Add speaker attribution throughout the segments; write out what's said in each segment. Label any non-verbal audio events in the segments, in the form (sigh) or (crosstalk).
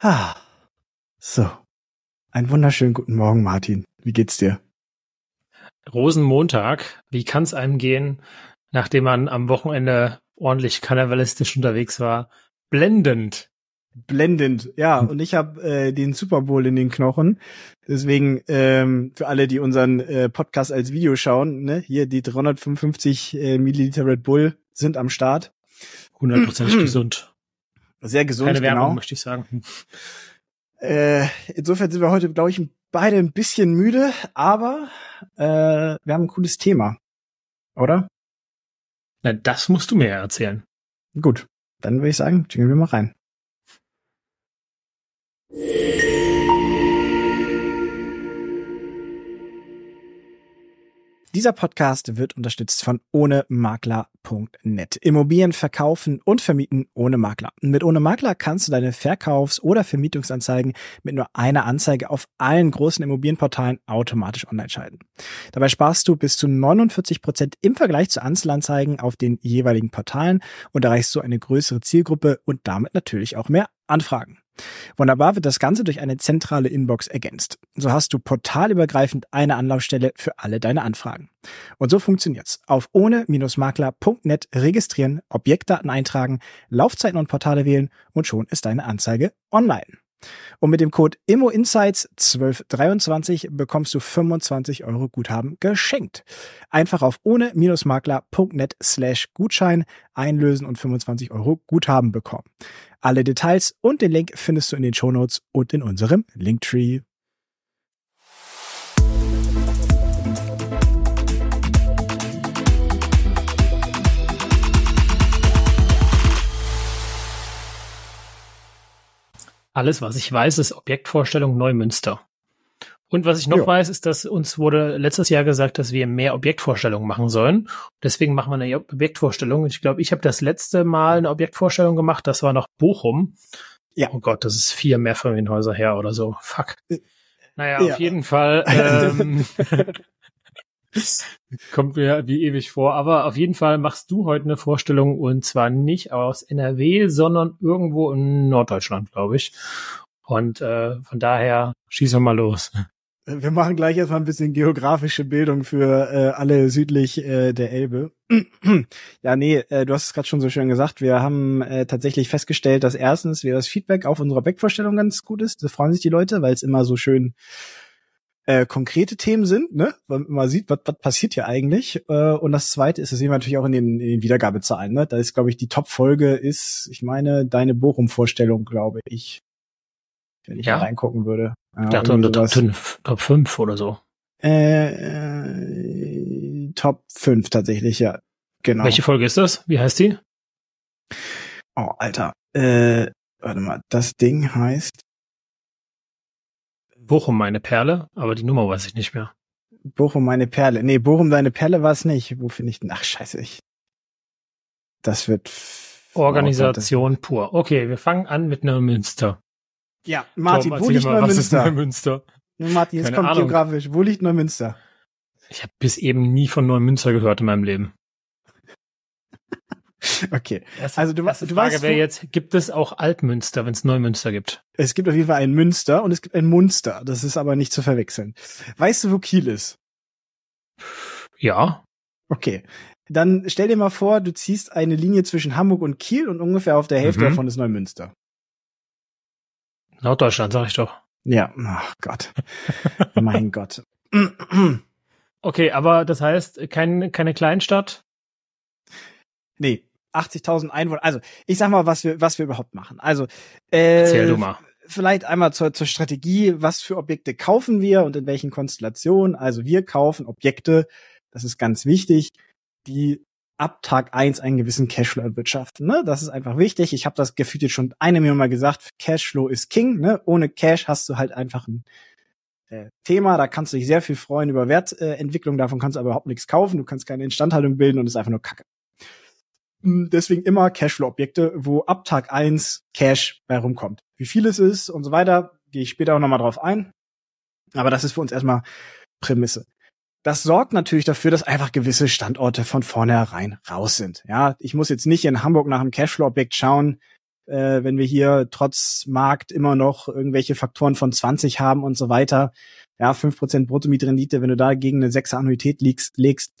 Speaker 1: Ah, so. Einen wunderschönen guten Morgen, Martin. Wie geht's dir?
Speaker 2: Rosenmontag. Wie kann's einem gehen, nachdem man am Wochenende ordentlich karnevalistisch unterwegs war? Blendend.
Speaker 1: Blendend, ja. Und ich habe äh, den Super Bowl in den Knochen. Deswegen ähm, für alle, die unseren äh, Podcast als Video schauen, ne, hier die 355 äh, Milliliter Red Bull sind am Start.
Speaker 2: Hundertprozentig (clears throat) gesund.
Speaker 1: Sehr gesund,
Speaker 2: Keine Werbung,
Speaker 1: genau.
Speaker 2: möchte ich sagen.
Speaker 1: Äh, insofern sind wir heute, glaube ich, beide ein bisschen müde, aber äh, wir haben ein cooles Thema, oder?
Speaker 2: Na, das musst du mir ja erzählen.
Speaker 1: Gut, dann würde ich sagen, jingeln wir mal rein. Dieser Podcast wird unterstützt von ohnemakler.net. Immobilien verkaufen und vermieten ohne Makler. Mit ohne Makler kannst du deine Verkaufs- oder Vermietungsanzeigen mit nur einer Anzeige auf allen großen Immobilienportalen automatisch online schalten. Dabei sparst du bis zu 49 Prozent im Vergleich zu Einzelanzeigen auf den jeweiligen Portalen und erreichst so eine größere Zielgruppe und damit natürlich auch mehr Anfragen. Wunderbar wird das Ganze durch eine zentrale Inbox ergänzt. So hast du portalübergreifend eine Anlaufstelle für alle deine Anfragen. Und so funktioniert's. Auf ohne-makler.net registrieren, Objektdaten eintragen, Laufzeiten und Portale wählen und schon ist deine Anzeige online. Und mit dem Code IMMOINSIGHTS1223 bekommst du 25 Euro Guthaben geschenkt. Einfach auf ohne-makler.net slash Gutschein einlösen und 25 Euro Guthaben bekommen. Alle Details und den Link findest du in den Shownotes und in unserem Linktree.
Speaker 2: Alles, was ich weiß, ist Objektvorstellung Neumünster. Und was ich noch
Speaker 1: Ja.
Speaker 2: weiß, ist, dass uns wurde letztes Jahr gesagt, dass wir mehr Objektvorstellungen machen sollen. Deswegen machen wir eine Objektvorstellung. Ich glaube, ich habe das letzte Mal eine Objektvorstellung gemacht. Das war noch Bochum.
Speaker 1: Ja.
Speaker 2: Oh Gott, das ist vier Mehrfamilienhäuser her oder so. Fuck.
Speaker 1: Äh,
Speaker 2: Naja,
Speaker 1: ja.
Speaker 2: auf jeden Fall. (laughs) Ähm, (laughs) (laughs) kommt mir wie ewig vor. Aber auf jeden Fall machst du heute eine Vorstellung und zwar nicht aus NRW, sondern irgendwo in Norddeutschland, glaube ich. Und äh, von daher schießen wir mal los.
Speaker 1: Wir machen gleich erstmal ein bisschen geografische Bildung für äh, alle südlich äh, der Elbe. (clears throat) ja, nee, äh, du hast es gerade schon so schön gesagt. Wir haben äh, tatsächlich festgestellt, dass erstens wir das Feedback auf unsere Backvorstellung ganz gut ist. Da freuen sich die Leute, weil es immer so schön äh, konkrete Themen sind, ne? Weil man sieht, was, was passiert hier eigentlich. Äh, und das zweite ist, das sehen wir natürlich auch in den, in den Wiedergabezahlen. Ne? Da ist, glaube ich, die Top-Folge ist, ich meine, deine Bochum-Vorstellung, glaube ich. Wenn ich
Speaker 2: Ja.
Speaker 1: mal reingucken würde. Ja,
Speaker 2: Ich dachte unter Top
Speaker 1: sowas.
Speaker 2: 5, Top 5 oder so.
Speaker 1: Äh, äh, Top 5 tatsächlich, ja. Genau.
Speaker 2: Welche Folge ist das? Wie heißt die?
Speaker 1: Oh, Alter. Äh, warte mal, das Ding heißt
Speaker 2: Bochum, meine Perle, aber die Nummer weiß ich nicht mehr.
Speaker 1: Bochum meine Perle. Nee, Bochum deine Perle war es nicht. Wo finde ich denn? Ach, scheiße, ich. Das wird
Speaker 2: Organisation pur. Okay, wir fangen an mit Neumünster.
Speaker 1: Ja, Martin,
Speaker 2: Tom,
Speaker 1: wo liegt
Speaker 2: mal,
Speaker 1: Neumünster?
Speaker 2: Neumünster?
Speaker 1: Martin, jetzt
Speaker 2: Keine
Speaker 1: kommt
Speaker 2: Ahnung.
Speaker 1: geografisch. Wo liegt Neumünster?
Speaker 2: Ich habe bis eben nie von Neumünster gehört in meinem Leben. (laughs)
Speaker 1: Okay.
Speaker 2: Erste,
Speaker 1: Also du-
Speaker 2: erste
Speaker 1: du
Speaker 2: Frage wäre jetzt, gibt es auch Altmünster, wenn es Neumünster gibt?
Speaker 1: Es gibt auf jeden Fall ein Münster und es gibt ein Munster. Das ist aber nicht zu verwechseln. Weißt du, wo Kiel ist?
Speaker 2: Ja,
Speaker 1: Okay. Dann stell dir mal vor, du ziehst eine Linie zwischen Hamburg und Kiel und ungefähr auf der Hälfte
Speaker 2: Mhm.
Speaker 1: davon ist Neumünster.
Speaker 2: Norddeutschland, sag ich doch.
Speaker 1: Ja, ach Gott. (laughs) mein Gott.
Speaker 2: Okay, aber das heißt, kein, keine Kleinstadt?
Speaker 1: nee, 80.000 Einwohner. Also, ich sag mal, was wir, was wir überhaupt machen. Also, äh,
Speaker 2: Erzähl du mal.
Speaker 1: vielleicht einmal zur, zur Strategie, was für Objekte kaufen wir und in welchen Konstellationen. Also, wir kaufen Objekte, das ist ganz wichtig, die ab Tag eins einen gewissen Cashflow erwirtschaften. Ne? Das ist einfach wichtig. Ich habe das gefühlt jetzt schon eine Million Mal gesagt, Cashflow ist King. Ne? Ohne Cash hast du halt einfach ein äh, Thema, da kannst du dich sehr viel freuen über Wertentwicklung, davon kannst du aber überhaupt nichts kaufen, du kannst keine Instandhaltung bilden und es ist einfach nur Kacke. Mm, Deswegen immer Cashflow-Objekte, wo ab Tag eins Cash bei rumkommt. Wie viel es ist und so weiter, gehe ich später auch nochmal drauf ein. Aber das ist für uns erstmal Prämisse. Das sorgt natürlich dafür, dass einfach gewisse Standorte von vornherein raus sind. Ja, ich muss jetzt nicht in Hamburg nach einem Cashflow-Objekt schauen, äh, wenn wir hier trotz Markt immer noch irgendwelche Faktoren von 20 haben und so weiter. Ja, 5% Bruttomietrendite, wenn du da gegen eine 6 Annuität legst, legst,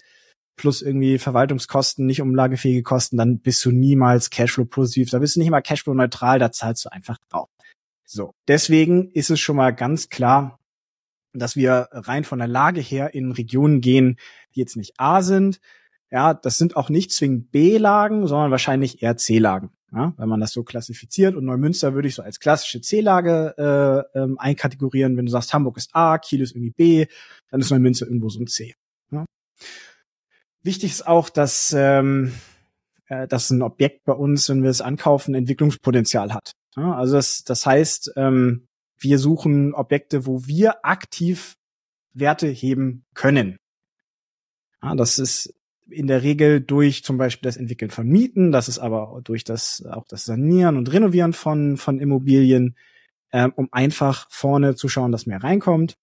Speaker 1: plus irgendwie Verwaltungskosten, nicht umlagefähige Kosten, dann bist du niemals Cashflow positiv. Da bist du nicht mal Cashflow neutral, da zahlst du einfach drauf. So. Deswegen ist es schon mal ganz klar, dass wir rein von der Lage her in Regionen gehen, die jetzt nicht A sind. Ja, das sind auch nicht zwingend B-Lagen, sondern wahrscheinlich eher C-Lagen. Ja, wenn man das so klassifiziert. Und Neumünster würde ich so als klassische C-Lage äh, ähm, einkategorieren. Wenn du sagst, Hamburg ist A, Kiel ist irgendwie B, dann ist Neumünster irgendwo so ein C. Ja. Wichtig ist auch, dass, ähm, äh, dass ein Objekt bei uns, wenn wir es ankaufen, Entwicklungspotenzial hat. Ja, also das, das heißt, ähm, wir suchen Objekte, wo wir aktiv Werte heben können. Ja, das ist in der Regel durch zum Beispiel das Entwickeln von Mieten, das ist aber durch das auch das Sanieren und Renovieren von von Immobilien, ähm, um einfach vorne zu schauen, dass mehr reinkommt.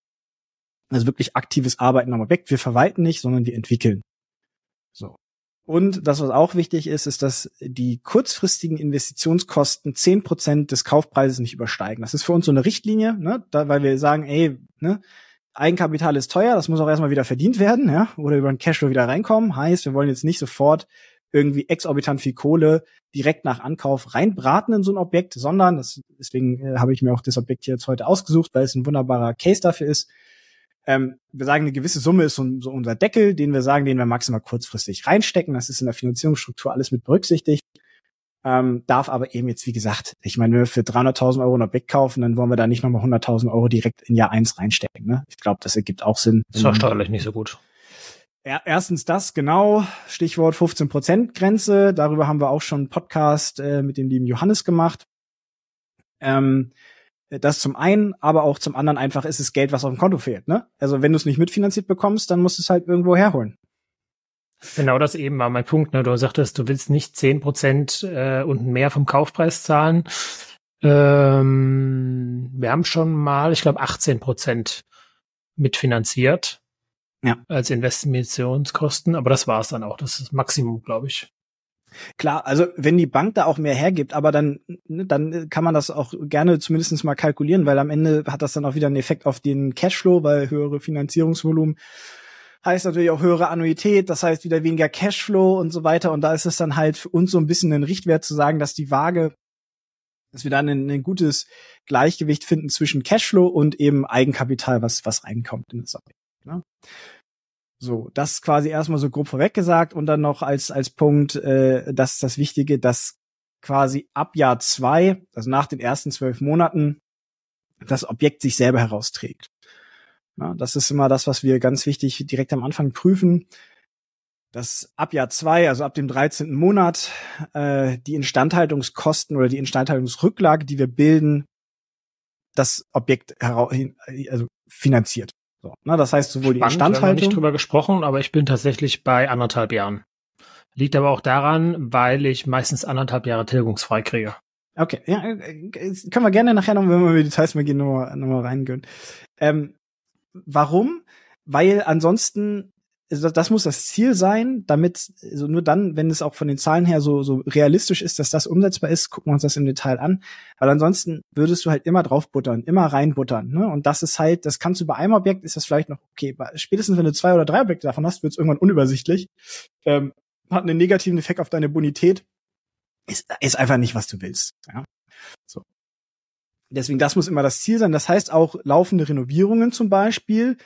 Speaker 1: Also wirklich aktives Arbeiten am Objekt. Wir verwalten nicht, sondern wir entwickeln. So. Und das, was auch wichtig ist, ist, dass die kurzfristigen Investitionskosten zehn Prozent des Kaufpreises nicht übersteigen. Das ist für uns so eine Richtlinie, ne? da, weil wir sagen, ey, ne, Eigenkapital ist teuer, das muss auch erstmal wieder verdient werden, ja, oder über einen Cashflow wieder reinkommen. Heißt, wir wollen jetzt nicht sofort irgendwie exorbitant viel Kohle direkt nach Ankauf reinbraten in so ein Objekt, sondern das, deswegen äh, habe ich mir auch das Objekt hier jetzt heute ausgesucht, weil es ein wunderbarer Case dafür ist. Ähm, wir sagen, eine gewisse Summe ist so, so unser Deckel, den wir sagen, den wir maximal kurzfristig reinstecken. Das ist in der Finanzierungsstruktur alles mit berücksichtigt ähm, darf aber eben jetzt, wie gesagt, ich meine, wenn wir für 300.000 Euro ein Objekt kaufen, dann wollen wir da nicht nochmal 100.000 Euro direkt in Jahr eins reinstecken. Ne? Ich glaube, das ergibt auch Sinn.
Speaker 2: Das auch steuerlich nicht so gut.
Speaker 1: Erstens das, genau, Stichwort 15% Grenze. Darüber haben wir auch schon einen Podcast äh, mit dem lieben Johannes gemacht. Ähm, das zum einen, aber auch zum anderen einfach ist es Geld, was auf dem Konto fehlt. Ne? Also wenn du es nicht mitfinanziert bekommst, dann musst du es halt irgendwo herholen.
Speaker 2: Genau das eben war mein Punkt. Ne? Du sagtest, du willst nicht zehn Prozent äh, und mehr vom Kaufpreis zahlen. Ähm, wir haben schon mal, ich glaube, 18 Prozent mitfinanziert ja. als Investitionskosten, aber das war es dann auch. Das ist das Maximum, glaube ich.
Speaker 1: Klar, also wenn die Bank da auch mehr hergibt, aber dann, ne, dann kann man das auch gerne zumindest mal kalkulieren, weil am Ende hat das dann auch wieder einen Effekt auf den Cashflow, weil höhere Finanzierungsvolumen heißt natürlich auch höhere Annuität, das heißt wieder weniger Cashflow und so weiter. Und da ist es dann halt für uns so ein bisschen ein Richtwert zu sagen, dass die Waage, dass wir dann ein, ein gutes Gleichgewicht finden zwischen Cashflow und eben Eigenkapital, was, was reinkommt in das Objekt. Ne? So, das quasi erstmal so grob vorweg gesagt und dann noch als, als Punkt, äh, das ist das Wichtige, dass quasi ab Jahr zwei, also nach den ersten zwölf Monaten, das Objekt sich selber herausträgt. Ja, das ist immer das, was wir ganz wichtig direkt am Anfang prüfen. Dass ab Jahr zwei, also ab dem 13. Monat, äh, die Instandhaltungskosten oder die Instandhaltungsrücklage, die wir bilden, das Objekt also finanziert. So, ne? Das heißt sowohl Spannend, die Instandhaltung. Wir haben
Speaker 2: nicht drüber gesprochen, aber ich bin tatsächlich bei anderthalb Jahren. Liegt aber auch daran, weil ich meistens anderthalb Jahre tilgungsfrei kriege.
Speaker 1: Okay, ja, äh, können wir gerne nachher noch, wenn wir über die Details mal gehen, nochmal noch mal reingehen. Ähm, Warum? Weil ansonsten, also das muss das Ziel sein, damit, also nur dann, wenn es auch von den Zahlen her so, so realistisch ist, dass das umsetzbar ist, gucken wir uns das im Detail an. Weil ansonsten würdest du halt immer draufbuttern, immer reinbuttern. Ne? Und das ist halt, das kannst du bei einem Objekt, ist das vielleicht noch okay. Spätestens wenn du zwei oder drei Objekte davon hast, wird es irgendwann unübersichtlich. Ähm, hat einen negativen Effekt auf deine Bonität. Ist, ist einfach nicht, was du willst. Ja? So. Deswegen, das muss immer das Ziel sein. Das heißt auch laufende Renovierungen zum Beispiel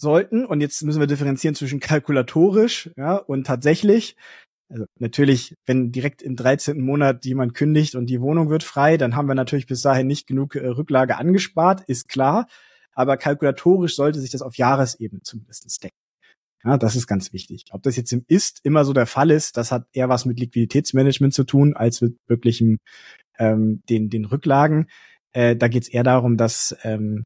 Speaker 1: sollten, und jetzt müssen wir differenzieren zwischen kalkulatorisch ja, und tatsächlich. Also natürlich, wenn direkt im 13. Monat jemand kündigt und die Wohnung wird frei, dann haben wir natürlich bis dahin nicht genug äh, Rücklage angespart, ist klar. Aber kalkulatorisch sollte sich das auf Jahresebene zumindest decken. Ja, das ist ganz wichtig. Ob das jetzt im Ist immer so der Fall ist, das hat eher was mit Liquiditätsmanagement zu tun, als mit wirklichem ähm, den, den Rücklagen. Äh, da geht es eher darum, dass ähm,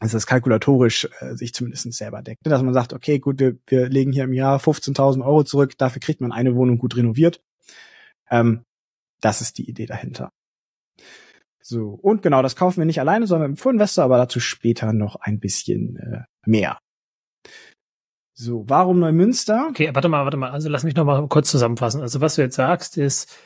Speaker 1: dass das kalkulatorisch äh, sich zumindest selber deckt. Dass man sagt, okay, gut, wir, wir legen hier im Jahr 15.000 Euro zurück, dafür kriegt man eine Wohnung gut renoviert. Ähm, das ist die Idee dahinter. So, und genau, das kaufen wir nicht alleine, sondern mit dem Vorinvestor, aber dazu später noch ein bisschen äh, mehr. So, warum Neumünster?
Speaker 2: Okay, warte mal, warte mal. Also lass mich noch mal kurz zusammenfassen. Also was du jetzt sagst, ist,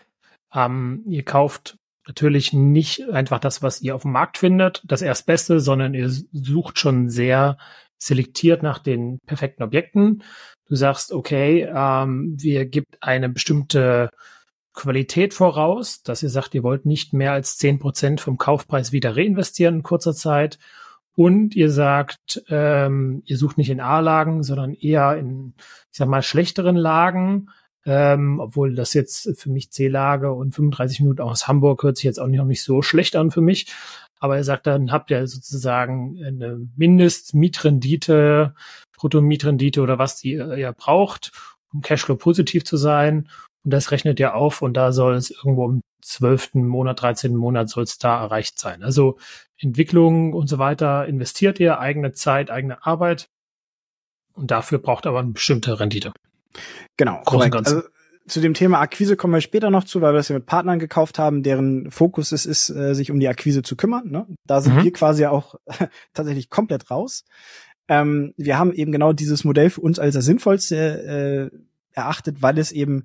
Speaker 2: ähm, ihr kauft natürlich nicht einfach das, was ihr auf dem Markt findet, das Erstbeste, sondern ihr sucht schon sehr selektiert nach den perfekten Objekten. Du sagst, okay, ähm, wir gibt eine bestimmte Qualität voraus, dass ihr sagt, ihr wollt nicht mehr als zehn Prozent vom Kaufpreis wieder reinvestieren in kurzer Zeit. Und ihr sagt, ähm, ihr sucht nicht in A-Lagen, sondern eher in, ich sag mal, schlechteren Lagen. Ähm, obwohl das jetzt für mich C-Lage und 35 Minuten aus Hamburg hört sich jetzt auch nicht, auch nicht so schlecht an für mich. Aber er sagt, dann habt ihr sozusagen eine Mindestmietrendite, Bruttomietrendite oder was die ihr braucht, um Cashflow positiv zu sein. Und das rechnet ihr auf und da soll es irgendwo im zwölften Monat, 13. Monat soll es da erreicht sein. Also Entwicklung und so weiter investiert ihr, eigene Zeit, eigene Arbeit. Und dafür braucht aber eine bestimmte Rendite.
Speaker 1: Genau, korrekt. Also zu dem Thema Akquise kommen wir später noch zu, weil wir das ja mit Partnern gekauft haben, deren Fokus es ist, äh, sich um die Akquise zu kümmern. Ne? Da sind mhm. wir quasi auch (laughs) tatsächlich komplett raus. Ähm, wir haben eben genau dieses Modell für uns als das sinnvollste äh, erachtet, weil es eben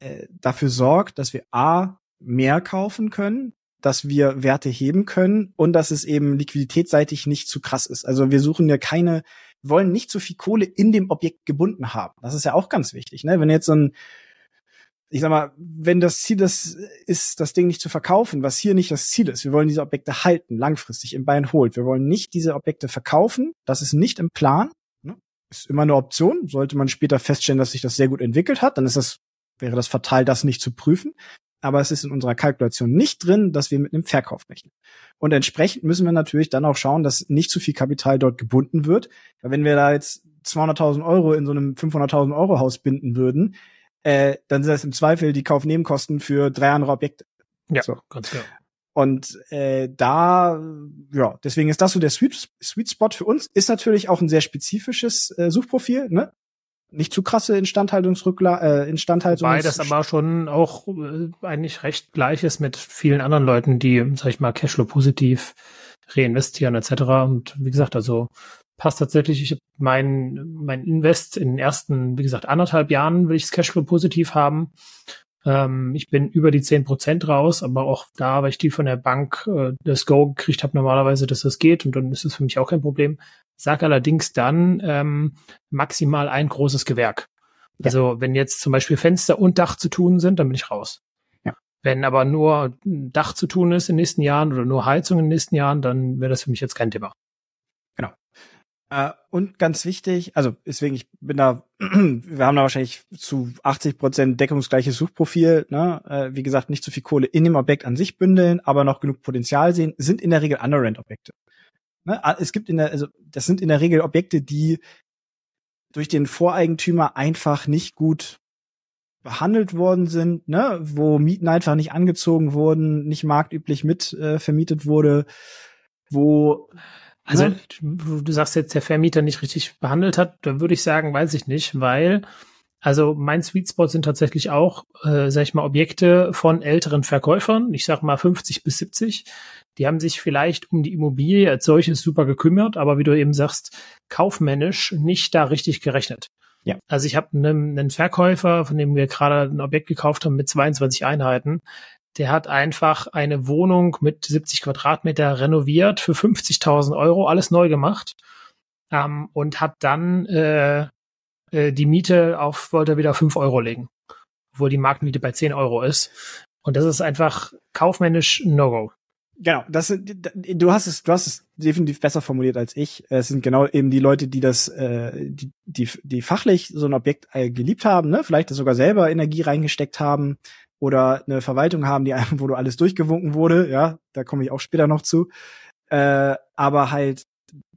Speaker 1: äh, dafür sorgt, dass wir A, mehr kaufen können, dass wir Werte heben können und dass es eben liquiditätsseitig nicht zu krass ist. Also wir suchen ja keine, wollen nicht so viel Kohle in dem Objekt gebunden haben. Das ist ja auch ganz wichtig. Ne? Wenn jetzt so ein ich sag mal, wenn das Ziel das ist, das Ding nicht zu verkaufen, was hier nicht das Ziel ist, wir wollen diese Objekte halten, langfristig im Bein holt. Wir wollen nicht diese Objekte verkaufen. Das ist nicht im Plan. Ne? Ist immer eine Option. Sollte man später feststellen, dass sich das sehr gut entwickelt hat, dann ist das, wäre das fatal, das nicht zu prüfen. Aber es ist in unserer Kalkulation nicht drin, dass wir mit einem Verkauf rechnen. Und entsprechend müssen wir natürlich dann auch schauen, dass nicht zu viel Kapital dort gebunden wird. Weil wenn wir da jetzt 200.000 Euro in so einem 500.000 Euro Haus binden würden, äh, dann sind das im Zweifel die Kaufnebenkosten für drei andere Objekte.
Speaker 2: Ja, so. ganz klar.
Speaker 1: Und äh, da, ja, deswegen ist das so der Sweet, Sweet Spot für uns. Ist natürlich auch ein sehr spezifisches äh, Suchprofil, ne? Nicht zu krasse Instandhaltungsrückla äh, Instandhaltungs
Speaker 2: Weil das aber schon auch äh, eigentlich recht gleich ist mit vielen anderen Leuten, die, sag ich mal, Cashflow positiv reinvestieren etc. Und wie gesagt, also passt tatsächlich. Ich mein, mein Invest in den ersten, wie gesagt, anderthalb Jahren will ich das Cashflow positiv haben. Ähm, ich bin über die zehn Prozent raus, aber auch da, weil ich die von der Bank äh, das Go gekriegt habe, normalerweise, dass das geht und dann ist es für mich auch kein Problem. Sag allerdings dann ähm, maximal ein großes Gewerk. Ja. Also wenn jetzt zum Beispiel Fenster und Dach zu tun sind, dann bin ich raus. Ja. Wenn aber nur Dach zu tun ist in den nächsten Jahren oder nur Heizung in den nächsten Jahren, dann wäre das für mich jetzt kein Thema.
Speaker 1: Äh, und ganz wichtig, also deswegen, ich bin da, (clears throat) wir haben da wahrscheinlich zu 80 Prozent deckungsgleiches Suchprofil, ne? Äh, wie gesagt, nicht zu viel Kohle in dem Objekt an sich bündeln, aber noch genug Potenzial sehen, sind in der Regel Underrent-Objekte. Ne? Es gibt in der, also das sind in der Regel Objekte, die durch den Voreigentümer einfach nicht gut behandelt worden sind, ne? wo Mieten einfach nicht angezogen wurden, nicht marktüblich mit äh, vermietet wurde, wo
Speaker 2: also ja. du, du sagst jetzt, der Vermieter nicht richtig behandelt hat, da würde ich sagen, weiß ich nicht, weil also mein Sweet Spot sind tatsächlich auch, äh, sag ich mal, Objekte von älteren Verkäufern, ich sag mal 50 bis 70. Die haben sich vielleicht um die Immobilie als solches super gekümmert, aber wie du eben sagst, kaufmännisch nicht da richtig gerechnet. Ja. Also ich habe einen, einen Verkäufer, von dem wir gerade ein Objekt gekauft haben mit 22 Einheiten, der hat einfach eine Wohnung mit 70 Quadratmeter renoviert für 50.000 Euro, alles neu gemacht ähm, und hat dann äh, äh, die Miete auf, wollte er wieder 5 Euro legen, obwohl die Marktmiete bei 10 Euro ist. Und das ist einfach kaufmännisch No-Go.
Speaker 1: Genau, das du hast es, du hast es definitiv besser formuliert als ich. Es sind genau eben die Leute, die das, äh, die, die, die fachlich so ein Objekt äh, geliebt haben, ne? vielleicht sogar selber Energie reingesteckt haben, oder eine Verwaltung haben, die (laughs) wo du alles durchgewunken wurde, ja, da komme ich auch später noch zu. Äh, aber halt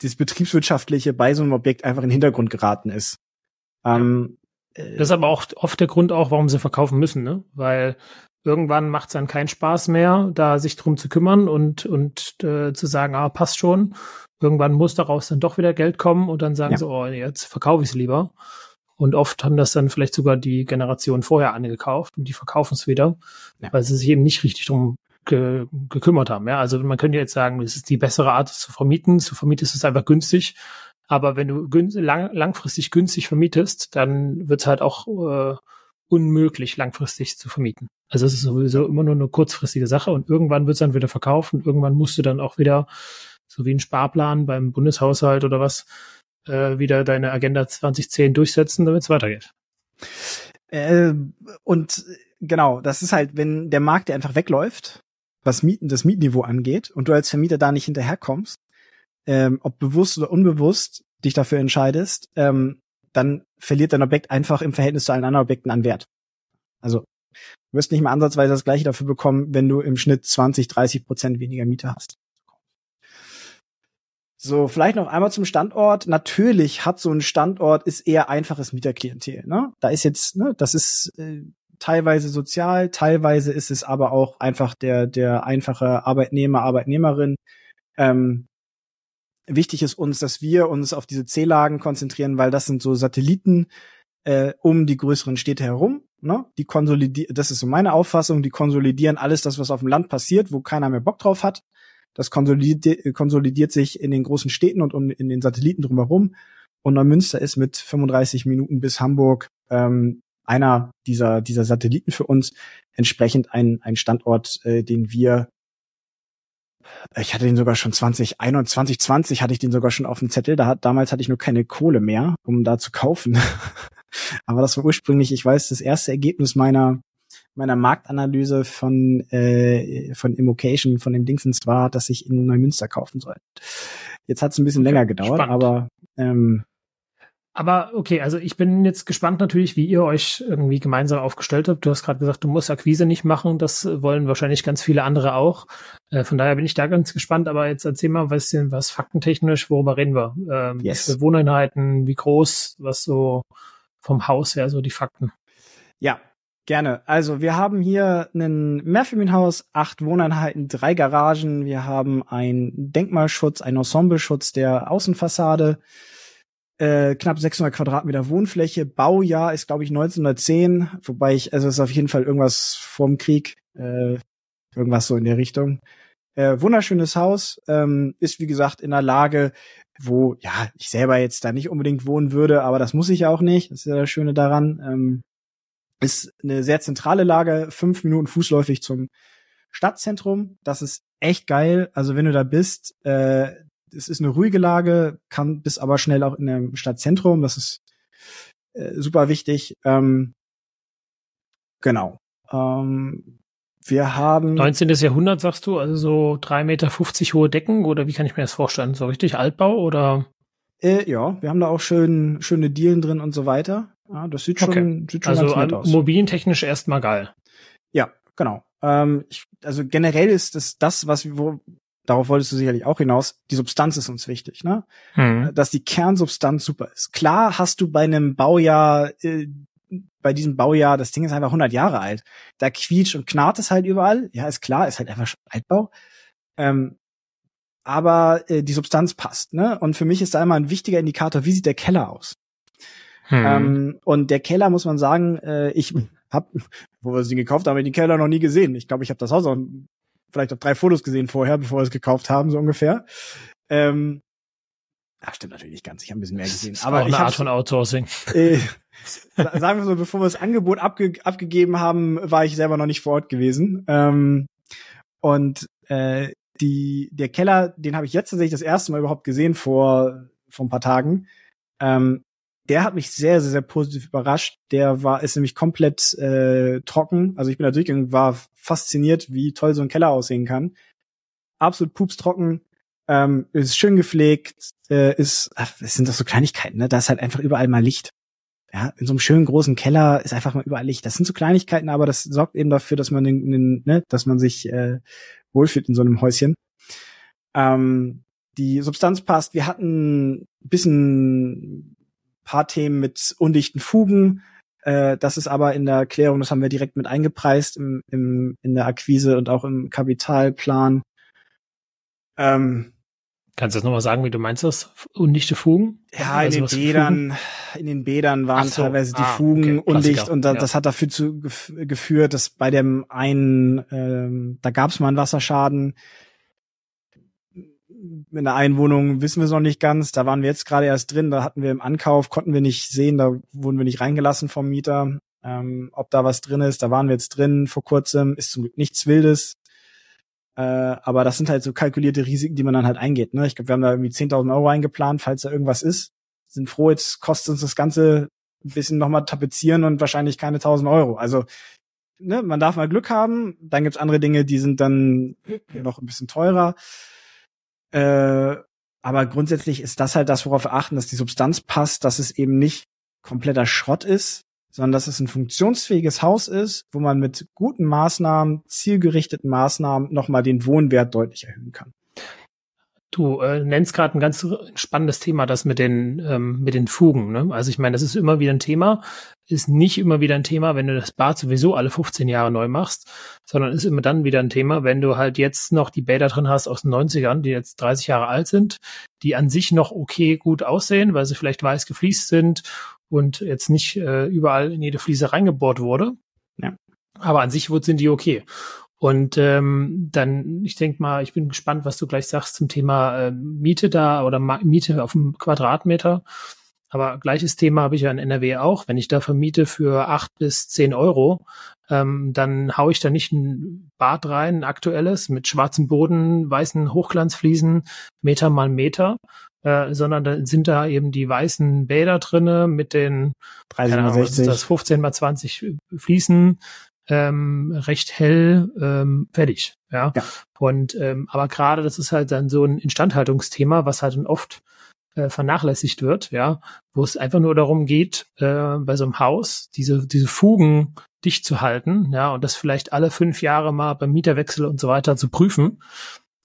Speaker 1: das Betriebswirtschaftliche bei so einem Objekt einfach in den Hintergrund geraten ist.
Speaker 2: Ähm, äh, das ist aber auch oft der Grund auch, warum sie verkaufen müssen, ne? Weil irgendwann macht es dann keinen Spaß mehr, da sich drum zu kümmern und, und äh, zu sagen, ah, passt schon. Irgendwann muss daraus dann doch wieder Geld kommen und dann sagen ja. sie, oh, jetzt verkaufe ich es lieber. Und oft haben das dann vielleicht sogar die Generation vorher angekauft und die verkaufen es wieder, ja. weil sie sich eben nicht richtig drum ge gekümmert haben. Ja, also man könnte jetzt sagen, es ist die bessere Art zu vermieten. Zu vermieten ist es einfach günstig. Aber wenn du gün lang langfristig günstig vermietest, dann wird es halt auch äh, unmöglich langfristig zu vermieten. Also es ist sowieso immer nur eine kurzfristige Sache und irgendwann wird es dann wieder verkauft und irgendwann musst du dann auch wieder, so wie ein Sparplan beim Bundeshaushalt oder was, äh, wieder deine Agenda 2010 durchsetzen, damit es weitergeht.
Speaker 1: Äh, und genau, das ist halt, wenn der Markt der einfach wegläuft, was Mieten, das Mietniveau angeht, und du als Vermieter da nicht hinterherkommst, ähm, ob bewusst oder unbewusst dich dafür entscheidest, ähm, dann verliert dein Objekt einfach im Verhältnis zu allen anderen Objekten an Wert. Also du wirst nicht mal ansatzweise das gleiche dafür bekommen, wenn du im Schnitt 20, 30 Prozent weniger Miete hast. So, vielleicht noch einmal zum Standort. Natürlich hat so ein Standort ist eher einfaches Mieterklientel. Ne? Da ist jetzt, ne, das ist äh, teilweise sozial, teilweise ist es aber auch einfach der der einfache Arbeitnehmer, Arbeitnehmerin. Ähm, wichtig ist uns, dass wir uns auf diese C-Lagen konzentrieren, weil das sind so Satelliten äh, um die größeren Städte herum. Ne? Die konsolidieren, das ist so meine Auffassung, die konsolidieren alles das, was auf dem Land passiert, wo keiner mehr Bock drauf hat. Das konsolidiert, konsolidiert sich in den großen Städten und in den Satelliten drumherum. Und Neumünster ist mit 35 Minuten bis Hamburg ähm, einer dieser, dieser Satelliten für uns. Entsprechend ein, ein Standort, äh, den wir ich hatte den sogar schon 2021, 2020 hatte ich den sogar schon auf dem Zettel. Da hat, damals hatte ich nur keine Kohle mehr, um da zu kaufen. (laughs) Aber das war ursprünglich, ich weiß, das erste Ergebnis meiner meiner Marktanalyse von äh, von Immocation, von dem Dingsens war, dass ich in Neumünster kaufen soll. Jetzt hat es ein bisschen okay, länger gedauert, spannend. aber ähm,
Speaker 2: aber okay, also ich bin jetzt gespannt natürlich, wie ihr euch irgendwie gemeinsam aufgestellt habt. Du hast gerade gesagt, du musst Akquise nicht machen. Das wollen wahrscheinlich ganz viele andere auch. Äh, von daher bin ich da ganz gespannt. Aber jetzt erzähl mal ein bisschen was faktentechnisch, worüber reden wir? Ähm, yes. Wohneinheiten, wie groß, was so vom Haus her so die Fakten?
Speaker 1: Ja, Gerne. Also wir haben hier ein Mehrfamilienhaus, acht Wohneinheiten, drei Garagen. Wir haben einen Denkmalschutz, einen Ensembleschutz der Außenfassade, äh, knapp 600 Quadratmeter Wohnfläche. Baujahr ist, glaube ich, 1910, wobei ich, also es ist auf jeden Fall irgendwas vorm Krieg, äh, irgendwas so in der Richtung. Äh, wunderschönes Haus, ähm, ist wie gesagt in der Lage, wo ja ich selber jetzt da nicht unbedingt wohnen würde, aber das muss ich ja auch nicht. Das ist ja das Schöne daran. Ähm, ist eine sehr zentrale Lage, fünf Minuten fußläufig zum Stadtzentrum. Das ist echt geil. Also wenn du da bist, äh, es ist eine ruhige Lage, kann bis aber schnell auch in einem Stadtzentrum. Das ist äh, super wichtig. Ähm, genau. Ähm, wir haben
Speaker 2: 19. Jahrhundert, sagst du, also so drei Meter fünfzig hohe Decken oder wie kann ich mir das vorstellen? So richtig Altbau oder?
Speaker 1: Äh, ja, wir haben da auch schön schöne Dielen drin und so weiter. Ja, das sieht schon, okay. sieht schon
Speaker 2: also ganz nett aus. Immobilientechnisch erstmal geil.
Speaker 1: Ja, genau. Ähm, ich, also generell ist es das, was wo darauf wolltest du sicherlich auch hinaus. Die Substanz ist uns wichtig, ne? Hm. Dass die Kernsubstanz super ist. Klar hast du bei einem Baujahr äh, bei diesem Baujahr, das Ding ist einfach 100 Jahre alt. Da quietscht und knarrt es halt überall. Ja, ist klar, ist halt einfach Altbau. Ähm, aber äh, die Substanz passt, ne? Und für mich ist da immer ein wichtiger Indikator, wie sieht der Keller aus? Hm. Ähm, und der Keller, muss man sagen, äh, ich hab, wo wir das Ding gekauft haben, den Keller noch nie gesehen. Ich glaube, ich habe das Haus auch vielleicht auf drei Fotos gesehen vorher, bevor wir es gekauft haben, so ungefähr. Ähm, Ach, stimmt natürlich nicht ganz. Ich habe ein bisschen mehr gesehen.
Speaker 2: Aber auch eine Art von Outsourcing. (laughs)
Speaker 1: Äh, sagen wir so, bevor wir das Angebot abge abgegeben haben, war ich selber noch nicht vor Ort gewesen. Ähm, und äh, die, der Keller, den habe ich jetzt tatsächlich das erste Mal überhaupt gesehen vor, vor ein paar Tagen. Ähm, der hat mich sehr, sehr, sehr positiv überrascht. Der war, ist nämlich komplett äh, trocken. Also ich bin da durchgegangen, war fasziniert, wie toll so ein Keller aussehen kann. Absolut pupstrocken, ähm, ist schön gepflegt, äh, ist, es sind doch so Kleinigkeiten, ne? Da ist halt einfach überall mal Licht. Ja, in so einem schönen großen Keller ist einfach mal überall Licht. Das sind so Kleinigkeiten, aber das sorgt eben dafür, dass man den, den ne, dass man sich äh, wohlfühlt in so einem Häuschen. Ähm, die Substanz passt. Wir hatten bisschen paar Themen mit undichten Fugen. Äh, das ist aber in der Erklärung, das haben wir direkt mit eingepreist im, im, in der Akquise und auch im Kapitalplan.
Speaker 2: Ähm, Kannst du das nochmal sagen, wie du meinst das? Undichte Fugen?
Speaker 1: Ja, in also den Bädern, in den Bädern waren so. teilweise die ah, Fugen okay. undicht und da, ja. das hat dafür zu, geführt, dass bei dem einen, ähm, da gab es mal einen Wasserschaden, in der Einwohnung wissen wir es noch nicht ganz. Da waren wir jetzt gerade erst drin. Da hatten wir im Ankauf, konnten wir nicht sehen, da wurden wir nicht reingelassen vom Mieter. Ähm, ob da was drin ist, da waren wir jetzt drin vor kurzem, ist zum Glück nichts Wildes. Äh, aber das sind halt so kalkulierte Risiken, die man dann halt eingeht. Ne? Ich glaube, wir haben da irgendwie 10.000 Euro eingeplant, falls da irgendwas ist. Sind froh, jetzt kostet uns das Ganze ein bisschen nochmal tapezieren und wahrscheinlich keine 1.000 Euro. Also ne, man darf mal Glück haben. Dann gibt's andere Dinge, die sind dann noch ein bisschen teurer. Äh, aber grundsätzlich ist das halt das, worauf wir achten, dass die Substanz passt, dass es eben nicht kompletter Schrott ist, sondern dass es ein funktionsfähiges Haus ist, wo man mit guten Maßnahmen, zielgerichteten Maßnahmen nochmal den Wohnwert deutlich erhöhen kann.
Speaker 2: Du äh, nennst gerade ein ganz spannendes Thema, das mit den ähm, mit den Fugen. Ne? Also ich meine, das ist immer wieder ein Thema, ist nicht immer wieder ein Thema, wenn du das Bad sowieso alle 15 Jahre neu machst, sondern ist immer dann wieder ein Thema, wenn du halt jetzt noch die Bäder drin hast aus den 90ern, die jetzt 30 Jahre alt sind, die an sich noch okay gut aussehen, weil sie vielleicht weiß gefliest sind und jetzt nicht äh, überall in jede Fliese reingebohrt wurde. Ja. Aber an sich sind die okay. Und ähm, dann, ich denke mal, ich bin gespannt, was du gleich sagst zum Thema äh, Miete da oder Ma Miete auf dem Quadratmeter. Aber gleiches Thema habe ich ja in NRW auch. Wenn ich da vermiete für acht bis zehn Euro, ähm, dann haue ich da nicht ein Bad rein, ein aktuelles, mit schwarzem Boden, weißen Hochglanzfliesen, Meter mal Meter, äh, sondern da sind da eben die weißen Bäder drinne mit den
Speaker 1: 30 Ahnung, das
Speaker 2: 15 mal 20 Fliesen, ähm, recht hell ähm, fertig. Ja. ja. Und ähm, aber gerade das ist halt dann so ein Instandhaltungsthema, was halt dann oft äh, vernachlässigt wird, ja, wo es einfach nur darum geht, äh, bei so einem Haus diese, diese Fugen dicht zu halten, ja, und das vielleicht alle fünf Jahre mal beim Mieterwechsel und so weiter zu prüfen.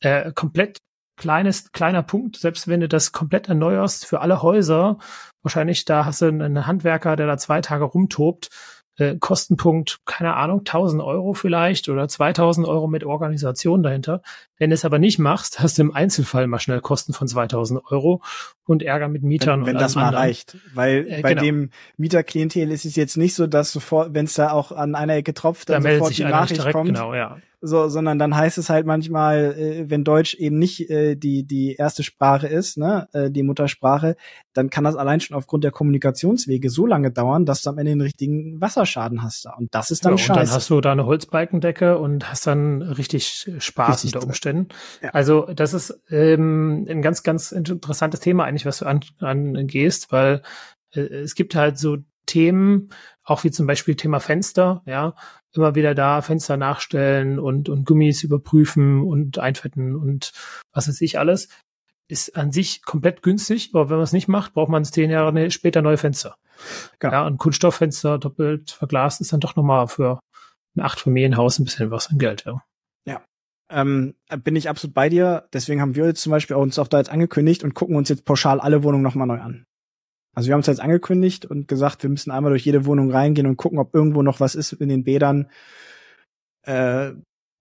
Speaker 2: Äh, komplett kleines, kleiner Punkt, selbst wenn du das komplett erneuerst für alle Häuser, wahrscheinlich da hast du einen Handwerker, der da zwei Tage rumtobt, äh, Kostenpunkt, keine Ahnung, 1000 Euro vielleicht oder 2000 Euro mit Organisation dahinter. Wenn du es aber nicht machst, hast du im Einzelfall mal schnell Kosten von 2000 Euro und Ärger mit Mietern.
Speaker 1: Wenn, wenn das mal anderen. reicht. Weil äh, bei genau. dem Mieterklientel ist es jetzt nicht so, dass sofort, wenn es da auch an einer Ecke tropft, dann da sofort die Nachricht direkt, kommt. Genau, ja so, sondern dann heißt es halt manchmal, äh, wenn Deutsch eben nicht äh, die die erste Sprache ist, ne, äh, die Muttersprache, dann kann das allein schon aufgrund der Kommunikationswege so lange dauern, dass du am Ende den richtigen Wasserschaden hast da. Und das ist dann ja, scheiße. Und
Speaker 2: dann hast du da eine Holzbalkendecke und hast dann richtig Spaß richtig unter Umständen. Ja. Also das ist ähm, ein ganz ganz interessantes Thema eigentlich, was du an, angehst, weil äh, es gibt halt so Themen, auch wie zum Beispiel Thema Fenster, ja, immer wieder da Fenster nachstellen und, und Gummis überprüfen und einfetten und was weiß ich alles. Ist an sich komplett günstig, aber wenn man es nicht macht, braucht man zehn Jahre später neue Fenster. Genau. Ja, und Kunststofffenster doppelt verglast ist dann doch nochmal für ein Achtfamilienhaus ein bisschen was an Geld, ja.
Speaker 1: Ähm, bin ich absolut bei dir. Deswegen haben wir jetzt zum Beispiel uns auch da jetzt angekündigt und gucken uns jetzt pauschal alle Wohnungen nochmal neu an. Also wir haben es jetzt angekündigt und gesagt, wir müssen einmal durch jede Wohnung reingehen und gucken, ob irgendwo noch was ist in den Bädern. Äh,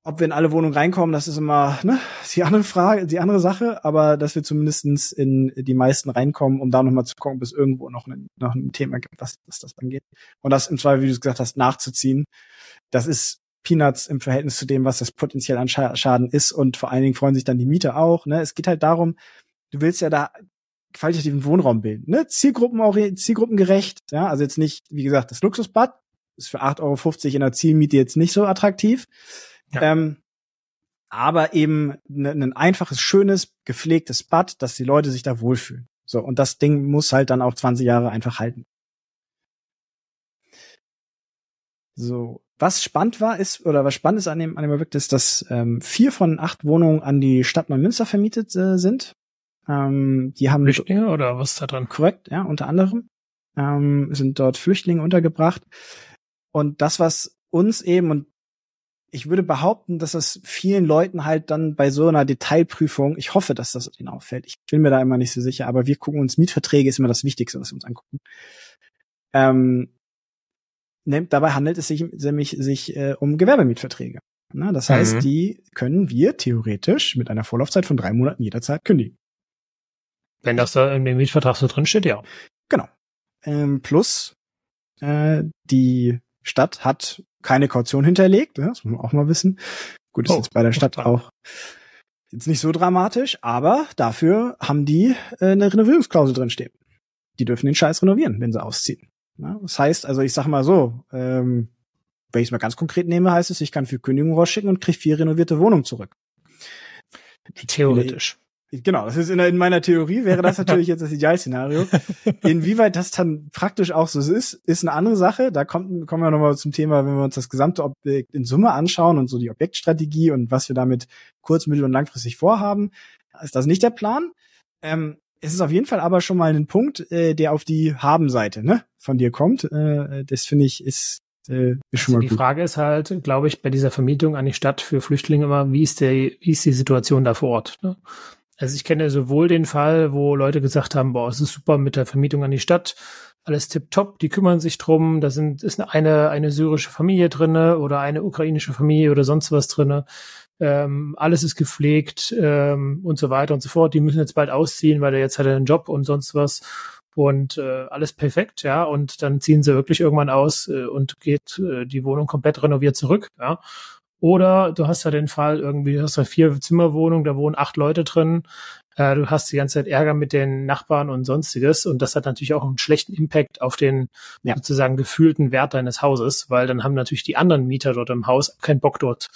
Speaker 1: ob wir in alle Wohnungen reinkommen, das ist immer ne, die andere Frage, die andere Sache, aber dass wir zumindestens in die meisten reinkommen, um da nochmal zu gucken, ob es irgendwo noch ein, noch ein Thema gibt, was, was das angeht. Und das im Zweifel, wie du es gesagt hast, nachzuziehen. Das ist Peanuts im Verhältnis zu dem, was das potenziell an Schaden ist. Und vor allen Dingen freuen sich dann die Mieter auch. Ne? Es geht halt darum, du willst ja da qualitativen Wohnraum bilden. Ne? Zielgruppen auch zielgruppengerecht. Ja? Also jetzt nicht, wie gesagt, das Luxusbad ist für 8,50 Euro in der Zielmiete jetzt nicht so attraktiv. Ja. Ähm, aber eben ne, ein einfaches, schönes, gepflegtes Bad, dass die Leute sich da wohlfühlen. So, und das Ding muss halt dann auch 20 Jahre einfach halten. So, was spannend war, ist, oder was spannend ist an dem, an dem Objekt ist, dass ähm, vier von acht Wohnungen an die Stadt Neumünster vermietet äh, sind. Ähm, die haben
Speaker 2: Flüchtlinge oder was ist da dran?
Speaker 1: Korrekt, ja, unter anderem ähm, sind dort Flüchtlinge untergebracht. Und das, was uns eben und ich würde behaupten, dass es vielen Leuten halt dann bei so einer Detailprüfung, ich hoffe, dass das ihnen auffällt. Ich bin mir da immer nicht so sicher, aber wir gucken uns Mietverträge, ist immer das Wichtigste, was wir uns angucken. Ähm, dabei handelt es sich nämlich sich äh, um Gewerbemietverträge. Na, das heißt, mhm. die können wir theoretisch mit einer Vorlaufzeit von drei Monaten jederzeit kündigen.
Speaker 2: Wenn das da in dem Mietvertrag so drin steht, ja.
Speaker 1: Genau. Ähm, plus äh, die Stadt hat keine Kaution hinterlegt, ne? das muss man auch mal wissen. Gut, ist oh, jetzt bei der Stadt auch jetzt nicht so dramatisch, aber dafür haben die äh, eine Renovierungsklausel drin stehen. Die dürfen den Scheiß renovieren, wenn sie ausziehen. Ja, das heißt, also ich sag mal so, ähm, wenn ich es mal ganz konkret nehme, heißt es, ich kann für Kündigung rausschicken und kriege vier renovierte Wohnungen zurück.
Speaker 2: Theoretisch.
Speaker 1: Genau, das ist in, in meiner Theorie wäre das (laughs) natürlich jetzt das Idealszenario. Inwieweit das dann praktisch auch so ist, ist eine andere Sache. Da kommt, kommen wir nochmal zum Thema, wenn wir uns das gesamte Objekt in Summe anschauen und so die Objektstrategie und was wir damit kurz-, mittel- und langfristig vorhaben, ist das nicht der Plan. Ähm, es ist auf jeden Fall aber schon mal ein Punkt, äh, der auf die Haben-Seite ne, von dir kommt. Äh, das finde ich ist äh, ist schon
Speaker 2: also
Speaker 1: mal
Speaker 2: die
Speaker 1: gut.
Speaker 2: Frage ist halt, glaube ich, bei dieser Vermietung an die Stadt für Flüchtlinge immer, wie ist der, wie ist die Situation da vor Ort? Ne? Also ich kenne sowohl den Fall, wo Leute gesagt haben, boah, es ist super mit der Vermietung an die Stadt, alles tipptopp, die kümmern sich drum, da sind, ist eine, eine syrische Familie drinne oder eine ukrainische Familie oder sonst was drinne. Ähm, alles ist gepflegt ähm, und so weiter und so fort. Die müssen jetzt bald ausziehen, weil er jetzt hat er einen Job und sonst was und äh, alles perfekt, ja. Und dann ziehen sie wirklich irgendwann aus äh, und geht äh, die Wohnung komplett renoviert zurück, ja. Oder du hast ja den Fall irgendwie, du hast ja vier Zimmerwohnungen, da wohnen acht Leute drin. Äh, du hast die ganze Zeit Ärger mit den Nachbarn und sonstiges. Und das hat natürlich auch einen schlechten Impact auf den
Speaker 1: Ja.
Speaker 2: sozusagen gefühlten Wert deines Hauses, weil dann haben natürlich die anderen Mieter dort im Haus keinen Bock dort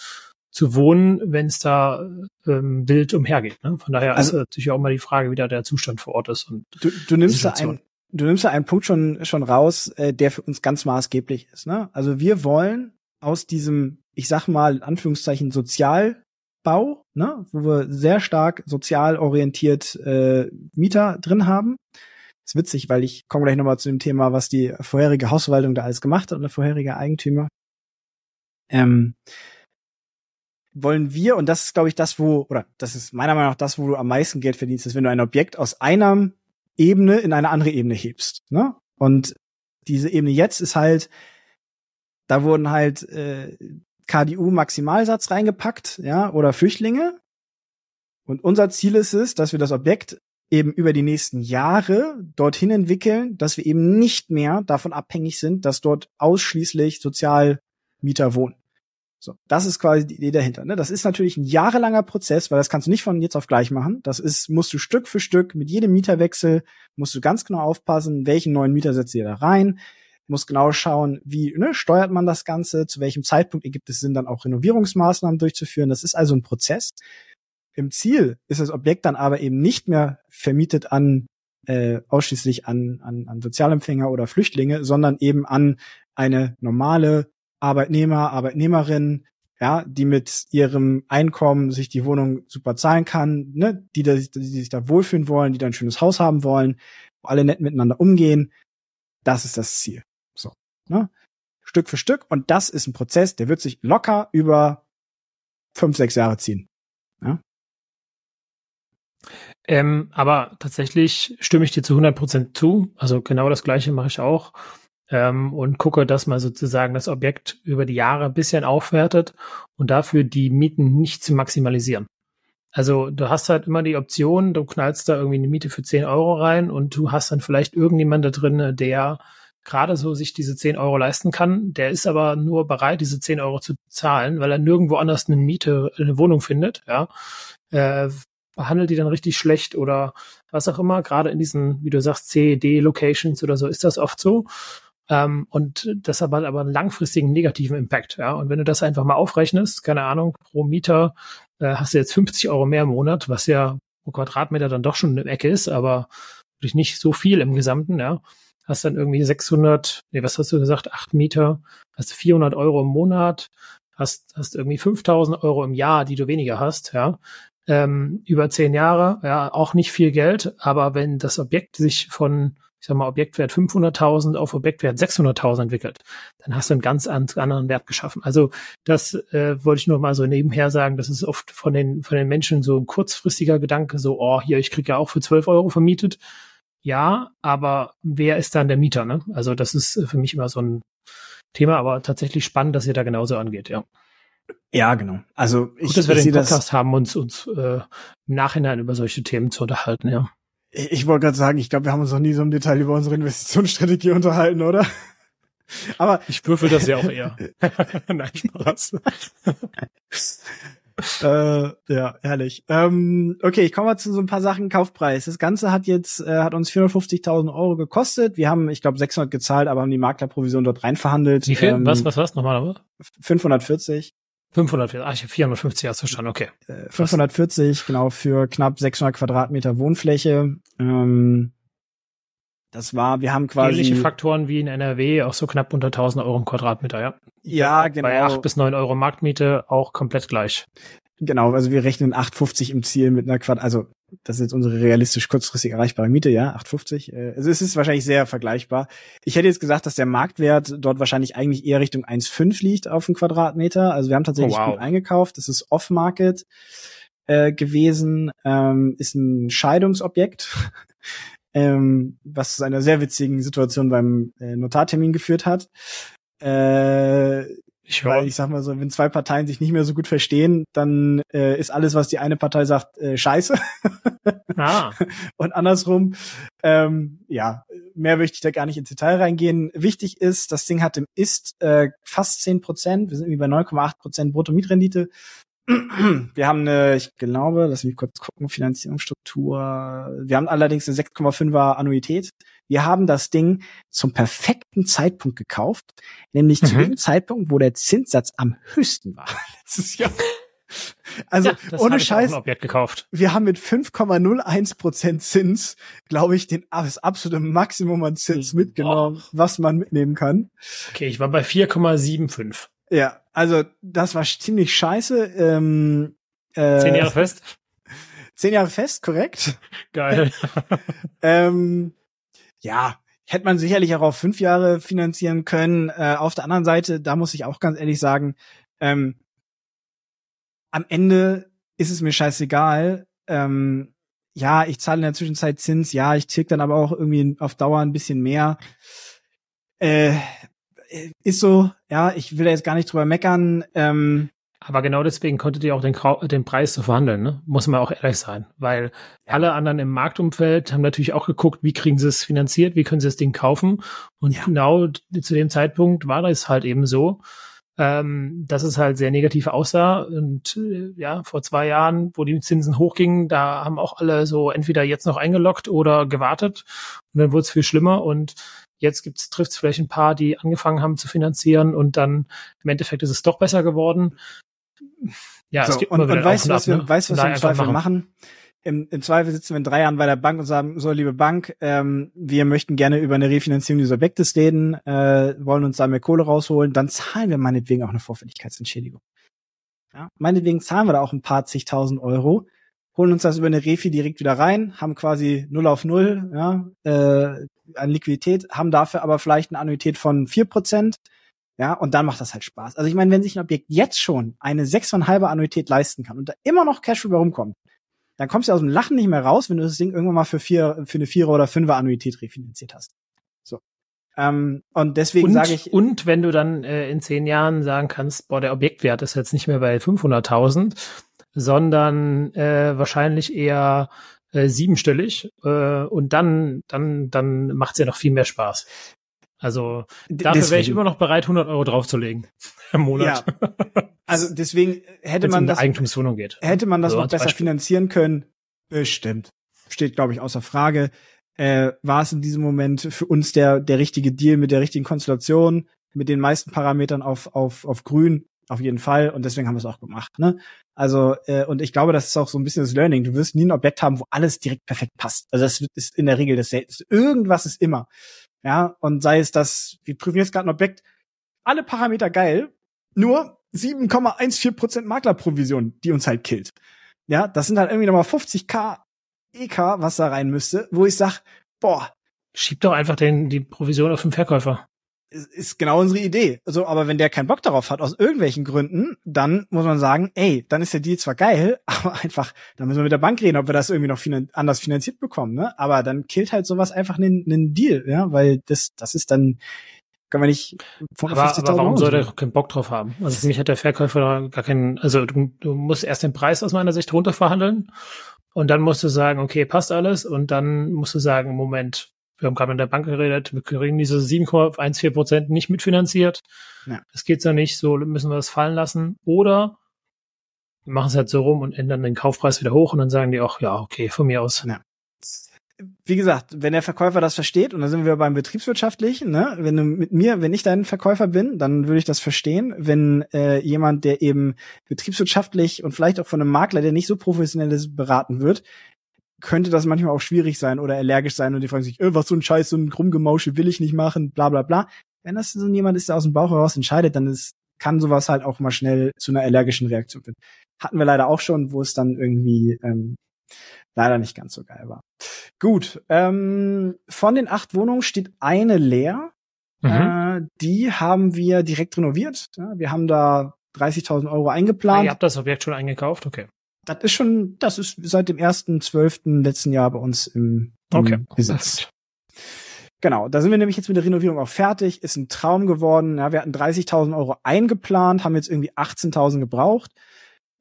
Speaker 2: zu wohnen, wenn es da ähm, wild umhergeht. Ne? Von daher
Speaker 1: Also-
Speaker 2: ist natürlich auch mal die Frage, wie da der Zustand vor Ort ist. Und
Speaker 1: Du, du nimmst da einen, du nimmst da einen Punkt schon schon raus, äh, der für uns ganz maßgeblich ist. Ne? Also wir wollen aus diesem, ich sag mal in Anführungszeichen Sozialbau, ne, wo wir sehr stark sozial orientiert äh, Mieter drin haben. ist witzig, weil ich komme gleich nochmal zu dem Thema, was die vorherige Hausverwaltung da alles gemacht hat und der vorherige Eigentümer. Ähm, wollen wir, und das ist, glaube ich, das, wo, oder das ist meiner Meinung nach das, wo du am meisten Geld verdienst, ist, wenn du ein Objekt aus einer Ebene in eine andere Ebene hebst. Ne? Und diese Ebene jetzt ist halt, da wurden halt äh, KDU-Maximalsatz reingepackt, ja, oder Flüchtlinge. Und unser Ziel ist es, dass wir das Objekt eben über die nächsten Jahre dorthin entwickeln, dass wir eben nicht mehr davon abhängig sind, dass dort ausschließlich Sozialmieter wohnen. So, das ist quasi die Idee dahinter. Ne? Das ist natürlich ein jahrelanger Prozess, weil das kannst du nicht von jetzt auf gleich machen. Das ist, musst du Stück für Stück mit jedem Mieterwechsel, musst du ganz genau aufpassen, welchen neuen Mieter setzt ihr da rein, musst genau schauen, wie ne, steuert man das Ganze, zu welchem Zeitpunkt ergibt es Sinn, dann auch Renovierungsmaßnahmen durchzuführen. Das ist also ein Prozess. Im Ziel ist das Objekt dann aber eben nicht mehr vermietet an äh, ausschließlich an, an, an Sozialempfänger oder Flüchtlinge, sondern eben an eine normale Arbeitnehmer, Arbeitnehmerin, ja, die mit ihrem Einkommen sich die Wohnung super zahlen kann, ne, die, da, die sich da wohlfühlen wollen, die da ein schönes Haus haben wollen, wo alle nett miteinander umgehen. Das ist das Ziel. So, ne? Stück für Stück. Und das ist ein Prozess, der wird sich locker über fünf, sechs Jahre ziehen.
Speaker 2: Ähm, aber tatsächlich stimme ich dir zu 100 Prozent zu. Also genau das Gleiche mache ich auch. Ähm, und gucke, dass man sozusagen das Objekt über die Jahre ein bisschen aufwertet und dafür die Mieten nicht zu maximalisieren. Also du hast halt immer die Option, du knallst da irgendwie eine Miete für 10 Euro rein und du hast dann vielleicht irgendjemand da drin, der gerade so sich diese 10 Euro leisten kann. Der ist aber nur bereit, diese 10 Euro zu zahlen, weil er nirgendwo anders eine Miete, eine Wohnung findet, ja. Äh, behandelt die dann richtig schlecht oder was auch immer. Gerade in diesen, wie du sagst, CED-Locations oder so ist das oft so. Ähm, und das hat aber einen langfristigen negativen Impact. Ja? Und wenn du das einfach mal aufrechnest, keine Ahnung, pro Mieter äh, hast du jetzt 50 Euro mehr im Monat, was ja pro Quadratmeter dann doch schon eine Ecke ist, aber wirklich nicht so viel im Gesamten. Ja? Hast dann irgendwie 600, nee, was hast du gesagt, acht Mieter, hast du 400 Euro im Monat, hast, hast irgendwie 5000 Euro im Jahr, die du weniger hast, ja ähm, über zehn Jahre, ja, auch nicht viel Geld, aber wenn das Objekt sich von, ich sag mal, Objektwert 500.000 auf Objektwert 600.000 entwickelt, dann hast du einen ganz anderen Wert geschaffen. Also das äh, wollte ich nur mal so nebenher sagen, das ist oft von den, von den Menschen so ein kurzfristiger Gedanke, so, oh, hier, ich krieg ja auch für 12 Euro vermietet. Ja, aber wer ist dann der Mieter, ne? Also das ist für mich immer so ein Thema, aber tatsächlich spannend, dass ihr da genauso angeht, ja.
Speaker 1: Ja, genau. Also ich,
Speaker 2: Gut, dass wir
Speaker 1: ich
Speaker 2: den Podcast
Speaker 1: das.
Speaker 2: haben, uns, uns äh, im Nachhinein über solche Themen zu unterhalten, ja.
Speaker 1: Ich, wollte gerade sagen, ich glaube, wir haben uns noch nie so im Detail über unsere Investitionsstrategie unterhalten, oder? Aber
Speaker 2: Ich würfel das ja auch eher. (laughs) Nein, Spaß. (laughs)
Speaker 1: äh, ja, herrlich. Ähm, okay, ich komme mal zu so ein paar Sachen. Kaufpreis. Das Ganze hat jetzt äh, hat uns 450.000 Euro gekostet. Wir haben, ich glaube, 600 gezahlt, aber haben die Maklerprovision dort rein verhandelt.
Speaker 2: Wie viel? Ähm, was, was, was? Nochmal,
Speaker 1: 540.
Speaker 2: 540, ach, ich habe 450 hast du okay.
Speaker 1: 540, äh, genau, für knapp 600 Quadratmeter Wohnfläche. Ähm, das war, wir haben quasi.
Speaker 2: Ähnliche Faktoren wie in NRW, auch so knapp unter 1000 Euro im Quadratmeter, ja.
Speaker 1: Ja, genau.
Speaker 2: Bei 8 bis 9 Euro Marktmiete auch komplett gleich.
Speaker 1: Genau, also wir rechnen 8,50 im Ziel mit einer Quad, also das ist jetzt unsere realistisch kurzfristig erreichbare Miete, ja, 8,50. Äh, also es ist wahrscheinlich sehr vergleichbar. Ich hätte jetzt gesagt, dass der Marktwert dort wahrscheinlich eigentlich eher Richtung 1,5 liegt auf den Quadratmeter. Also wir haben tatsächlich oh, wow. gut eingekauft. Das ist Off-Market äh, gewesen, ähm, ist ein Scheidungsobjekt. (laughs) ähm, was zu einer sehr witzigen Situation beim äh, Notartermin geführt hat. Äh, ich Weil ich sag mal so, wenn zwei Parteien sich nicht mehr so gut verstehen, dann äh, ist alles, was die eine Partei sagt, äh, scheiße. Ah. (laughs) Und andersrum, ähm, ja, mehr möchte ich da gar nicht ins Detail reingehen. Wichtig ist, das Ding hat im Ist äh, fast zehn Prozent. Wir sind irgendwie bei 9,8 Prozent Brutto-Mietrendite. (clears throat) Wir haben eine, ich glaube, lass mich kurz gucken, Finanzierungsstruktur. Wir haben allerdings eine 6,5er Annuität. Wir haben das Ding zum perfekten Zeitpunkt gekauft, nämlich mhm. zu dem Zeitpunkt, wo der Zinssatz am höchsten war (laughs) letztes Jahr. Also ja, ohne Scheiß,
Speaker 2: gekauft.
Speaker 1: wir haben mit 5,01 Prozent Zins, glaube ich, den, das absolute Maximum an Zins mitgenommen, oh. was man mitnehmen kann.
Speaker 2: Okay, ich war bei 4,75.
Speaker 1: Ja, also das war ziemlich scheiße. Ähm, äh,
Speaker 2: zehn Jahre fest? (laughs)
Speaker 1: Zehn Jahre fest, korrekt.
Speaker 2: Geil. (laughs)
Speaker 1: ähm, ja, hätte man sicherlich auch auf fünf Jahre finanzieren können. Äh, auf der anderen Seite, da muss ich auch ganz ehrlich sagen, ähm, am Ende ist es mir scheißegal. Ähm, ja, ich zahle in der Zwischenzeit Zins, ja, ich tilg dann aber auch irgendwie auf Dauer ein bisschen mehr. Äh, ist so, ja, ich will da jetzt gar nicht drüber meckern. Ähm,
Speaker 2: aber genau deswegen konntet ihr auch den, den Preis so verhandeln, ne? Muss man auch ehrlich sein. Weil alle anderen im Marktumfeld haben natürlich auch geguckt, wie kriegen sie es finanziert, wie können sie das Ding kaufen. Und ja. genau zu dem Zeitpunkt war das halt eben so, ähm, dass es halt sehr negativ aussah. Und äh, ja, vor zwei Jahren, wo die Zinsen hochgingen, da haben auch alle so entweder jetzt noch eingeloggt oder gewartet. Und dann wurde es viel schlimmer. Und Jetzt gibt's, trifft's vielleicht ein paar, die angefangen haben zu finanzieren und dann im Endeffekt ist es doch besser geworden.
Speaker 1: Ja, so, es gibt und, und weißt, was ab, wir, ne? weißt, was wir im Zweifel machen? machen? Im, Im Zweifel sitzen wir in drei Jahren bei der Bank und sagen, so liebe Bank, ähm, wir möchten gerne über eine Refinanzierung dieses Objektes reden, äh, wollen uns da mehr Kohle rausholen, dann zahlen wir meinetwegen auch eine Vorfälligkeitsentschädigung. Ja, meinetwegen zahlen wir da auch ein paar zigtausend Euro, holen uns das über eine Refi direkt wieder rein, haben quasi null auf null ja, äh, an Liquidität, haben dafür aber vielleicht eine Annuität von vier Prozent. Ja, und dann macht das halt Spaß. Also ich meine, wenn sich ein Objekt jetzt schon eine sechseinhalber Annuität leisten kann und da immer noch Cash rüber rumkommt, dann kommst du aus dem Lachen nicht mehr raus, wenn du das Ding irgendwann mal für vier, für eine Vierer- oder Fünfer Annuität refinanziert hast. So. Ähm, und deswegen sage ich.
Speaker 2: Und wenn du dann äh, in zehn Jahren sagen kannst, boah, der Objektwert ist jetzt nicht mehr bei 500.000, sondern äh, wahrscheinlich eher äh, siebenstellig äh, und dann dann dann macht's ja noch viel mehr Spaß. Also dafür wäre ich immer noch bereit, 100 Euro draufzulegen (laughs) im Monat.
Speaker 1: Ja. Also deswegen hätte man um das
Speaker 2: Eigentumswohnung geht.
Speaker 1: Hätte man das also noch besser Beispiel. finanzieren können? Bestimmt. Steht glaube ich außer Frage. Äh, war es in diesem Moment für uns der der richtige Deal mit der richtigen Konstellation, mit den meisten Parametern auf auf auf grün auf jeden Fall und deswegen haben wir es auch gemacht. Ne? Also, äh, und ich glaube, das ist auch so ein bisschen das Learning. Du wirst nie ein Objekt haben, wo alles direkt perfekt passt. Also das ist in der Regel das Seltenste. Irgendwas ist immer. Ja, und sei es das, wir prüfen jetzt gerade ein Objekt, alle Parameter geil, nur 7,14% Maklerprovision, die uns halt killt. Ja, das sind halt irgendwie nochmal 50k EK, was da rein müsste, wo ich sag, boah.
Speaker 2: Schieb doch einfach den, die Provision auf den Verkäufer
Speaker 1: ist genau unsere Idee. Also, aber wenn der keinen Bock darauf hat, aus irgendwelchen Gründen, dann muss man sagen, ey, dann ist der Deal zwar geil, (laughs) aber einfach, dann müssen wir mit der Bank reden, ob wir das irgendwie noch finan anders finanziert bekommen, ne? Aber dann killt halt sowas einfach einen, einen Deal, ja, weil das, das ist dann, kann man nicht
Speaker 2: von aber, aber warum soll der keinen Bock drauf haben? Also für mich hat der Verkäufer gar keinen, also du, du musst erst den Preis aus meiner Sicht runterverhandeln und dann musst du sagen, okay, passt alles und dann musst du sagen, Moment, wir haben gerade mit der Bank geredet, wir kriegen diese 7,14 Prozent nicht mitfinanziert. Ja. Das geht so nicht, so müssen wir das fallen lassen. Oder machen es halt so rum und ändern den Kaufpreis wieder hoch und dann sagen die auch, ja, okay, von mir aus. Ja.
Speaker 1: Wie gesagt, wenn der Verkäufer das versteht, und da sind wir beim Betriebswirtschaftlichen, ne? wenn du mit mir, wenn ich dein Verkäufer bin, dann würde ich das verstehen. Wenn äh, jemand, der eben betriebswirtschaftlich und vielleicht auch von einem Makler, der nicht so professionell ist, beraten wird, könnte das manchmal auch schwierig sein oder allergisch sein und die fragen sich, äh, was so ein Scheiß, so ein Krummgemausche will ich nicht machen, bla bla bla. Wenn das so jemand ist, der aus dem Bauch heraus entscheidet, dann ist, kann sowas halt auch mal schnell zu einer allergischen Reaktion führen. Hatten wir leider auch schon, wo es dann irgendwie ähm, leider nicht ganz so geil war. Gut, ähm, von den acht Wohnungen steht eine leer. Mhm. Äh, die haben wir direkt renoviert. Ja, wir haben da 30.000 Euro eingeplant. Ah,
Speaker 2: ihr habt das Objekt schon eingekauft, okay.
Speaker 1: Das ist schon, das ist seit dem ersten zwölften letzten Jahr bei uns im, im okay. Besitz. Genau, da sind wir nämlich jetzt mit der Renovierung auch fertig. Ist ein Traum geworden. Ja, wir hatten 30.000 Euro eingeplant, haben jetzt irgendwie 18.000 gebraucht.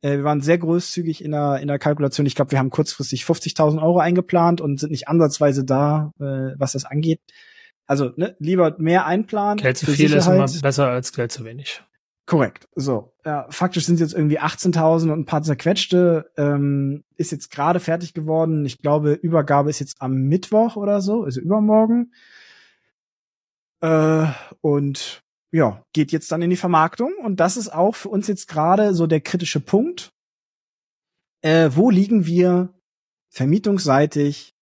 Speaker 1: Äh, wir waren sehr großzügig in der, in der Kalkulation. Ich glaube, wir haben kurzfristig 50.000 Euro eingeplant und sind nicht ansatzweise da, äh, was das angeht. Also ne, lieber mehr einplanen.
Speaker 2: Geld zu viel Sicherheit. ist immer besser als Geld zu wenig.
Speaker 1: Korrekt. So, ja, faktisch sind es jetzt irgendwie 18.000 und ein paar zerquetschte. Ähm, ist jetzt gerade fertig geworden. Ich glaube, Übergabe ist jetzt am Mittwoch oder so, also übermorgen. Äh, und ja, geht jetzt dann in die Vermarktung. Und das ist auch für uns jetzt gerade so der kritische Punkt. Äh, wo liegen wir vermietungsseitig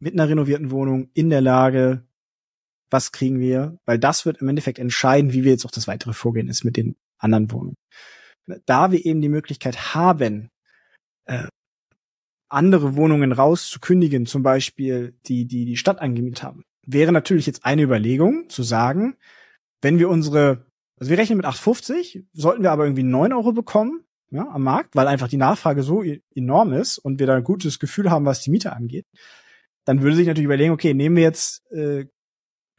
Speaker 1: mit einer renovierten Wohnung in der Lage, was kriegen wir? Weil das wird im Endeffekt entscheiden, wie wir jetzt auch das weitere Vorgehen ist mit den anderen Wohnungen. Da wir eben die Möglichkeit haben, äh, andere Wohnungen rauszukündigen, zum Beispiel die, die die Stadt angemietet haben, wäre natürlich jetzt eine Überlegung zu sagen, wenn wir unsere, also wir rechnen mit 8,50, sollten wir aber irgendwie 9 Euro bekommen, ja, am Markt, weil einfach die Nachfrage so e-, enorm ist und wir da ein gutes Gefühl haben, was die Miete angeht, dann würde sich natürlich überlegen, okay, nehmen wir jetzt, äh,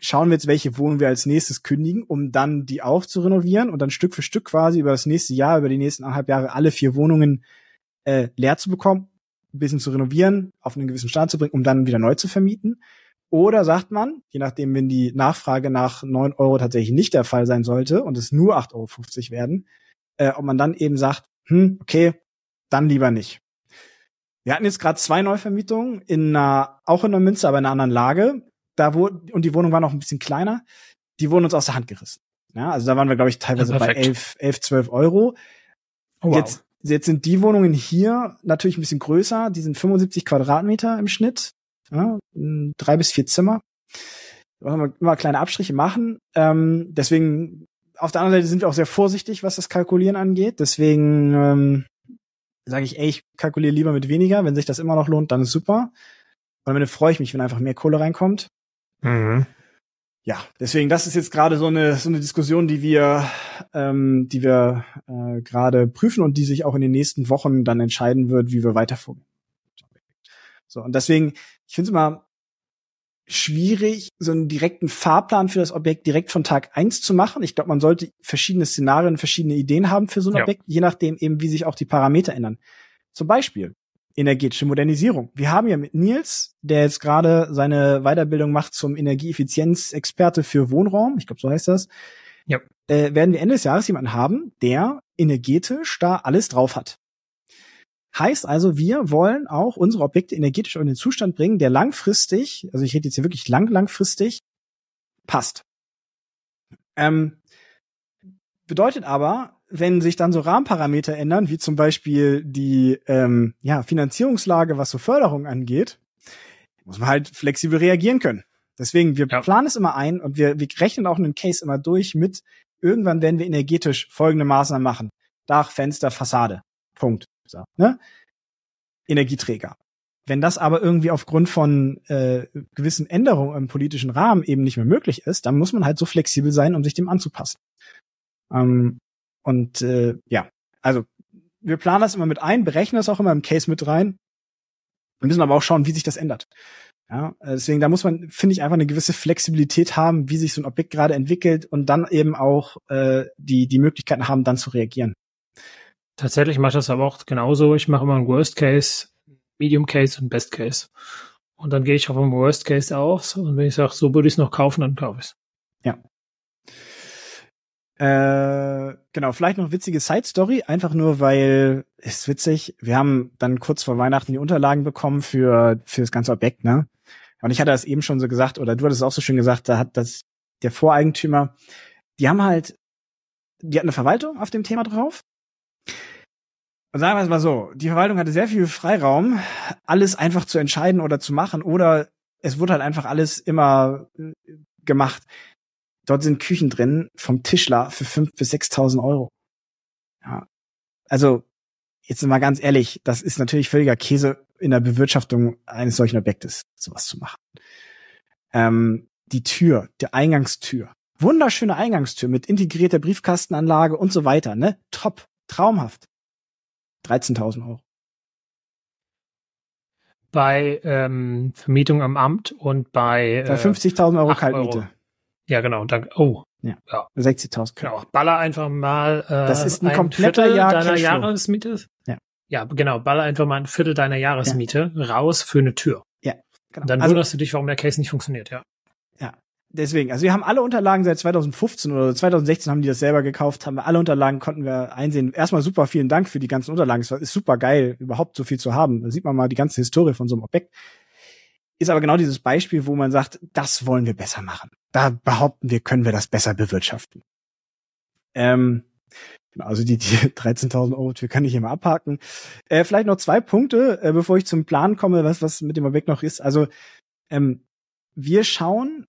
Speaker 1: schauen wir jetzt, welche Wohnung wir als nächstes kündigen, um dann die auch zu renovieren und dann Stück für Stück quasi über das nächste Jahr, über die nächsten anderthalb Jahre alle vier Wohnungen äh, leer zu bekommen, ein bisschen zu renovieren, auf einen gewissen Stand zu bringen, um dann wieder neu zu vermieten. Oder sagt man, je nachdem, wenn die Nachfrage nach neun Euro tatsächlich nicht der Fall sein sollte und es nur 8,50 Euro werden, äh, ob man dann eben sagt, hm, okay, dann lieber nicht. Wir hatten jetzt gerade zwei Neuvermietungen in einer, auch in der Münze, aber in einer anderen Lage. Da wo, und die Wohnung war noch ein bisschen kleiner. Die wurden uns aus der Hand gerissen. Ja, also da waren wir, glaube ich, teilweise ja, bei 11, 11, 12 Euro. Oh, wow. Jetzt, jetzt sind die Wohnungen hier natürlich ein bisschen größer. Die sind 75 Quadratmeter im Schnitt ja, drei bis vier Zimmer. Da wir immer kleine Abstriche machen. Ähm, deswegen, auf der anderen Seite sind wir auch sehr vorsichtig, was das Kalkulieren angeht. Deswegen ähm, sage ich, ey, ich kalkuliere lieber mit weniger. Wenn sich das immer noch lohnt, dann ist super. Und am Ende freue ich mich, wenn einfach mehr Kohle reinkommt. Mhm. Ja, deswegen, das ist jetzt gerade so eine so eine Diskussion, die wir, ähm, die wir äh, gerade prüfen und die sich auch in den nächsten Wochen dann entscheiden wird, wie wir weiter vorgehen. So, und deswegen, ich finde es immer schwierig, so einen direkten Fahrplan für das Objekt direkt von Tag eins zu machen. Ich glaube, man sollte verschiedene Szenarien, verschiedene Ideen haben für so ein ja. Objekt, je nachdem eben, wie sich auch die Parameter ändern. Zum Beispiel energetische Modernisierung. Wir haben ja mit Nils, der jetzt gerade seine Weiterbildung macht zum Energieeffizienzexperte für Wohnraum, ich glaube, so heißt das, ja. äh, werden wir Ende des Jahres jemanden haben, der energetisch da alles drauf hat. Heißt also, wir wollen auch unsere Objekte energetisch in den Zustand bringen, der langfristig, also ich rede jetzt hier wirklich lang, langfristig, passt. Ähm, bedeutet aber, wenn sich dann so Rahmenparameter ändern, wie zum Beispiel die ähm, ja, Finanzierungslage, was so Förderung angeht, muss man halt flexibel reagieren können. Deswegen, wir ja. planen es immer ein und wir, wir rechnen auch einen Case immer durch mit, irgendwann werden wir energetisch folgende Maßnahmen machen. Dach, Fenster, Fassade. Punkt. So, ne? Energieträger. Wenn das aber irgendwie aufgrund von äh, gewissen Änderungen im politischen Rahmen eben nicht mehr möglich ist, dann muss man halt so flexibel sein, um sich dem anzupassen. Ähm, und äh, ja, also wir planen das immer mit ein, berechnen das auch immer im Case mit rein. Wir müssen aber auch schauen, wie sich das ändert. Ja, deswegen, da muss man, finde ich, einfach eine gewisse Flexibilität haben, wie sich so ein Objekt gerade entwickelt und dann eben auch äh, die, die Möglichkeiten haben, dann zu reagieren.
Speaker 2: Tatsächlich mache ich das aber auch genauso. Ich mache immer einen Worst Case, Medium Case und Best Case. Und dann gehe ich auf den Worst Case aus und wenn ich sage, so würde ich es noch kaufen, dann kaufe ich es.
Speaker 1: Ja. Äh, genau, vielleicht noch witzige Side-Story, einfach nur, weil ist witzig. Wir haben dann kurz vor Weihnachten die Unterlagen bekommen für, für das ganze Objekt, ne? Und ich hatte das eben schon so gesagt, oder du hattest es auch so schön gesagt, da hat das der Voreigentümer, die haben halt, die hatten eine Verwaltung auf dem Thema drauf. Und sagen wir es mal so, die Verwaltung hatte sehr viel Freiraum, alles einfach zu entscheiden oder zu machen, oder es wurde halt einfach alles immer äh, gemacht. Dort sind Küchen drin vom Tischler für fünf bis sechstausend Euro. Ja. Also, jetzt mal ganz ehrlich, das ist natürlich völliger Käse in der Bewirtschaftung eines solchen Objektes, sowas zu machen. Ähm, die Tür, die Eingangstür. Wunderschöne Eingangstür mit integrierter Briefkastenanlage und so weiter, ne? Top, traumhaft. 13.000 Euro.
Speaker 2: Bei ähm, Vermietung am Amt und bei,
Speaker 1: bei 50.000 Euro Kaltmiete. Euro.
Speaker 2: Ja, genau. Und dann, oh.
Speaker 1: Ja. ja. 60.000.
Speaker 2: Genau. Baller einfach mal. Äh,
Speaker 1: das ist ein, ein kompletter Viertel Jahr
Speaker 2: deiner Jahresmiete.
Speaker 1: Ja.
Speaker 2: Ja, genau. Baller einfach mal ein Viertel deiner Jahresmiete ja. raus für eine Tür.
Speaker 1: Ja.
Speaker 2: Genau. Und dann also, wunderst du dich, warum der Case nicht funktioniert, ja.
Speaker 1: Ja. Deswegen, also wir haben alle Unterlagen seit 2015 oder 2016 haben die das selber gekauft, haben wir alle Unterlagen konnten wir einsehen. Erstmal super vielen Dank für die ganzen Unterlagen. Es ist super geil, überhaupt so viel zu haben. Da sieht man mal die ganze Historie von so einem Objekt. Ist aber genau dieses Beispiel, wo man sagt, das wollen wir besser machen da behaupten wir, können wir das besser bewirtschaften. Ähm, genau, also die, die (laughs) 13.000 Euro kann ich hier mal abhaken. Äh, vielleicht noch zwei Punkte, äh, bevor ich zum Plan komme, was, was mit dem Objekt noch ist. Also ähm, wir schauen,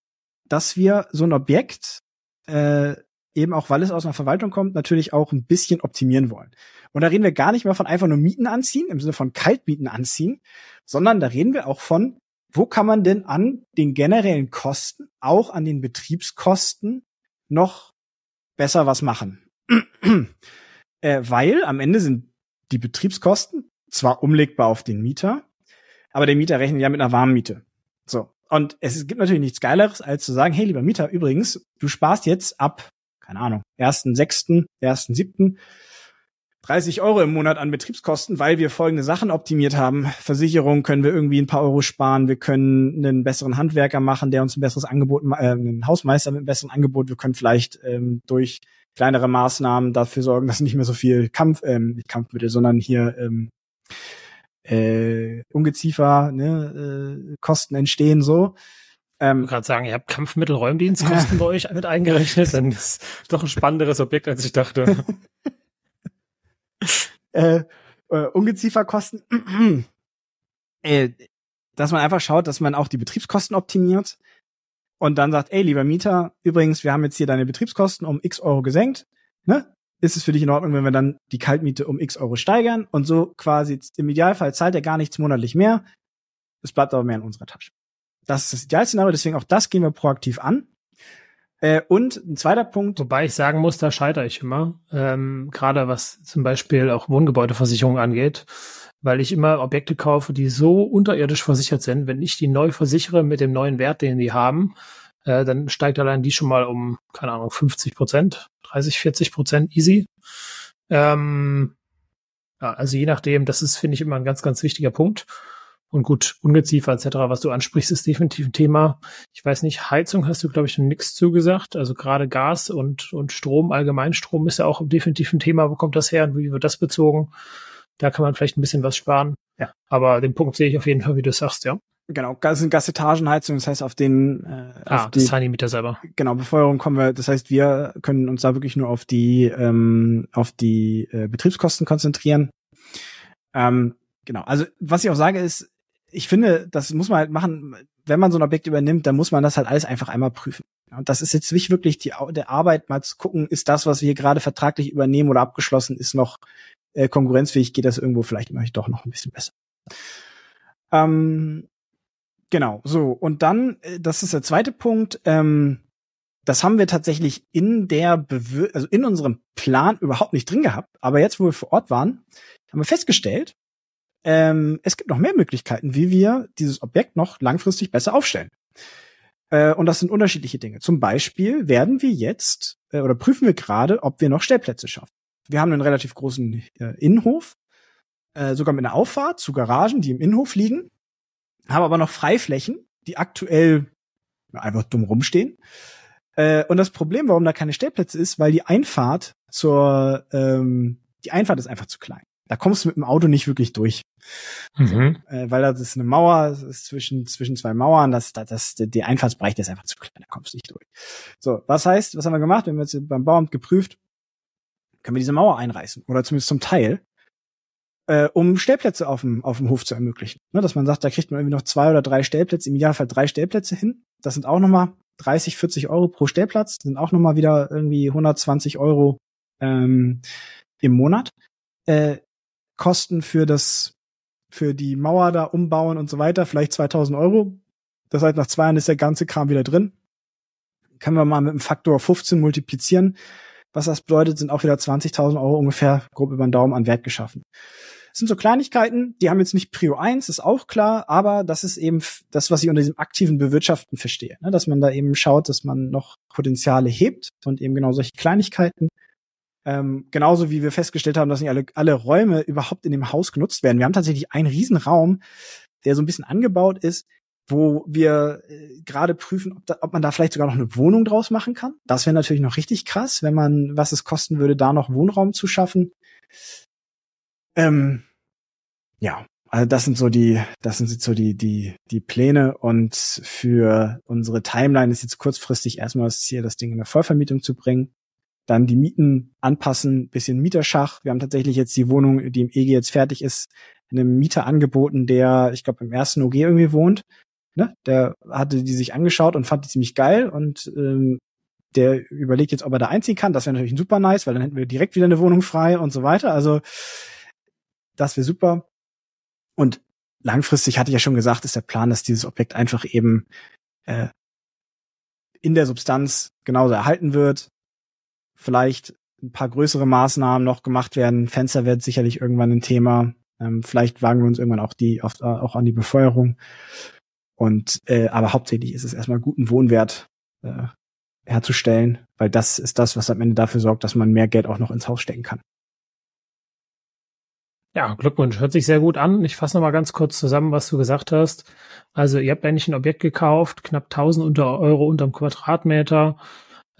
Speaker 1: dass wir so ein Objekt äh, eben auch, weil es aus einer Verwaltung kommt, natürlich auch ein bisschen optimieren wollen. Und da reden wir gar nicht mehr von einfach nur Mieten anziehen, im Sinne von Kaltmieten anziehen, sondern da reden wir auch von wo kann man denn an den generellen Kosten, auch an den Betriebskosten, noch besser was machen? (clears throat) äh, weil am Ende sind die Betriebskosten zwar umlegbar auf den Mieter, aber der Mieter rechnet ja mit einer Warmmiete. So. Und es gibt natürlich nichts Geileres, als zu sagen, hey, lieber Mieter, übrigens, du sparst jetzt ab, keine Ahnung, ersten sechsten, ersten siebten 30 Euro im Monat an Betriebskosten, weil wir folgende Sachen optimiert haben. Versicherung können wir irgendwie ein paar Euro sparen. Wir können einen besseren Handwerker machen, der uns ein besseres Angebot, äh, einen Hausmeister mit einem besseren Angebot. Wir können vielleicht ähm, durch kleinere Maßnahmen dafür sorgen, (laughs) dass nicht mehr so viel Kampf, ähm, nicht Kampfmittel, sondern hier ähm, äh, Ungeziefer, ne, äh, Kosten entstehen so.
Speaker 2: Ähm, ich gerade sagen, ihr habt Kampfmittelräumdienstkosten (laughs) bei euch mit eingerechnet, dann ist doch ein spannenderes Objekt, als ich dachte. (laughs) (laughs)
Speaker 1: äh, äh, Ungezieferkosten, (clears throat) äh, dass man einfach schaut, dass man auch die Betriebskosten optimiert und dann sagt, ey, lieber Mieter, übrigens, wir haben jetzt hier deine Betriebskosten um x Euro gesenkt, ne? Ist es für dich in Ordnung, wenn wir dann die Kaltmiete um x Euro steigern und so quasi im Idealfall zahlt er gar nichts monatlich mehr, es bleibt aber mehr in unserer Tasche. Das ist das Idealszenario, deswegen auch das gehen wir proaktiv an. Äh, und ein zweiter Punkt.
Speaker 2: Wobei ich sagen muss, da scheitere ich immer. Ähm, Gerade was zum Beispiel auch Wohngebäudeversicherung angeht, weil ich immer Objekte kaufe, die so unterirdisch versichert sind. Wenn ich die neu versichere mit dem neuen Wert, den die haben, äh, dann steigt allein die schon mal um, keine Ahnung, 50 Prozent, 30, 40 Prozent easy. Ähm, ja, also je nachdem, das ist, finde ich, immer ein ganz, ganz wichtiger Punkt. Und gut, Ungeziefer etc., was du ansprichst, ist definitiv ein Thema. Ich weiß nicht, Heizung hast du, glaube ich, nichts zugesagt. Also gerade Gas und, und Strom, Allgemeinstrom ist ja auch definitiv ein Thema. Wo kommt das her und wie wird das bezogen? Da kann man vielleicht ein bisschen was sparen. Ja. Aber den Punkt sehe ich auf jeden Fall, wie du sagst, ja.
Speaker 1: Genau, das sind Gasetagenheizungen, das heißt auf den äh,
Speaker 2: ah,
Speaker 1: auf
Speaker 2: das Tiny Meter selber.
Speaker 1: Genau, Befeuerung kommen wir, das heißt, wir können uns da wirklich nur auf die ähm, auf die äh, Betriebskosten konzentrieren. Ähm, genau, also was ich auch sage ist, ich finde, das muss man halt machen, wenn man so ein Objekt übernimmt, dann muss man das halt alles einfach einmal prüfen. Und das ist jetzt nicht wirklich die der Arbeit, mal zu gucken, ist das, was wir hier gerade vertraglich übernehmen oder abgeschlossen ist, noch äh, konkurrenzfähig, geht das irgendwo vielleicht immer doch noch ein bisschen besser. Ähm, genau, so. Und dann, äh, das ist der zweite Punkt, ähm, das haben wir tatsächlich in der Bewir also in unserem Plan überhaupt nicht drin gehabt. Aber jetzt, wo wir vor Ort waren, haben wir festgestellt, ähm, es gibt noch mehr Möglichkeiten, wie wir dieses Objekt noch langfristig besser aufstellen. Äh, und das sind unterschiedliche Dinge. Zum Beispiel werden wir jetzt äh, oder prüfen wir gerade, ob wir noch Stellplätze schaffen. Wir haben einen relativ großen äh, Innenhof, sogar mit einer Auffahrt zu Garagen, die im Innenhof liegen, haben aber noch Freiflächen, die aktuell einfach dumm rumstehen. Und das Problem, warum da keine Stellplätze ist, weil die Einfahrt zur, ähm, die Einfahrt ist einfach zu klein. Da kommst du mit dem Auto nicht wirklich durch. Mhm. Äh, weil das ist eine Mauer, das ist zwischen, zwischen zwei Mauern, das, das, das, die Einfahrtsbreite ist einfach zu klein, da kommst du nicht durch. So, was heißt, was haben wir gemacht? Wir haben jetzt beim Bauamt geprüft, können wir diese Mauer einreißen oder zumindest zum Teil, äh, um Stellplätze auf dem, auf dem Hof zu ermöglichen. Ne, dass man sagt, da kriegt man irgendwie noch zwei oder drei Stellplätze, im Idealfall drei Stellplätze hin. Das sind auch nochmal 30, 40 Euro pro Stellplatz, sind auch nochmal wieder irgendwie 120 Euro ähm, im Monat. Äh, Kosten für das, für die Mauer da umbauen und so weiter, vielleicht 2000 Euro. Das heißt, nach zwei Jahren ist der ganze Kram wieder drin. Können wir mal mit einem Faktor 15 multiplizieren. Was das bedeutet, sind auch wieder 20.000 Euro ungefähr grob über den Daumen an Wert geschaffen. Das sind so Kleinigkeiten, die haben jetzt nicht Prio 1, ist auch klar, aber das ist eben das, was ich unter diesem aktiven Bewirtschaften verstehe. Ne? Dass man da eben schaut, dass man noch Potenziale hebt und eben genau solche Kleinigkeiten ähm, genauso wie wir festgestellt haben, dass nicht alle, alle Räume überhaupt in dem Haus genutzt werden. Wir haben tatsächlich einen Riesenraum, der so ein bisschen angebaut ist, wo wir äh, gerade prüfen, ob, da, ob man da vielleicht sogar noch eine Wohnung draus machen kann. Das wäre natürlich noch richtig krass, wenn man, was es kosten würde, da noch Wohnraum zu schaffen. Ähm, ja, also das sind so die, das sind so die, die, die Pläne und für unsere Timeline ist jetzt kurzfristig erstmal das Ziel, das Ding in eine Vollvermietung zu bringen dann die Mieten anpassen, bisschen Mieterschach. Wir haben tatsächlich jetzt die Wohnung, die im EG jetzt fertig ist, einem Mieter angeboten, der, ich glaube, im ersten OG irgendwie wohnt. Ne? Der hatte die sich angeschaut und fand die ziemlich geil und ähm, der überlegt jetzt, ob er da einziehen kann. Das wäre natürlich super nice, weil dann hätten wir direkt wieder eine Wohnung frei und so weiter. Also das wäre super. Und langfristig hatte ich ja schon gesagt, ist der Plan, dass dieses Objekt einfach eben äh, in der Substanz genauso erhalten wird, vielleicht ein paar größere Maßnahmen noch gemacht werden. Fenster wird sicherlich irgendwann ein Thema. Ähm, vielleicht wagen wir uns irgendwann auch die auf, auch an die Befeuerung. Und äh, aber hauptsächlich ist es erstmal guten Wohnwert äh, herzustellen, weil das ist das, was am Ende dafür sorgt, dass man mehr Geld auch noch ins Haus stecken kann.
Speaker 2: Ja, Glückwunsch. Hört sich sehr gut an. Ich fasse nochmal ganz kurz zusammen, was du gesagt hast. Also ihr habt eigentlich ein Objekt gekauft, knapp 1000 Euro unterm Quadratmeter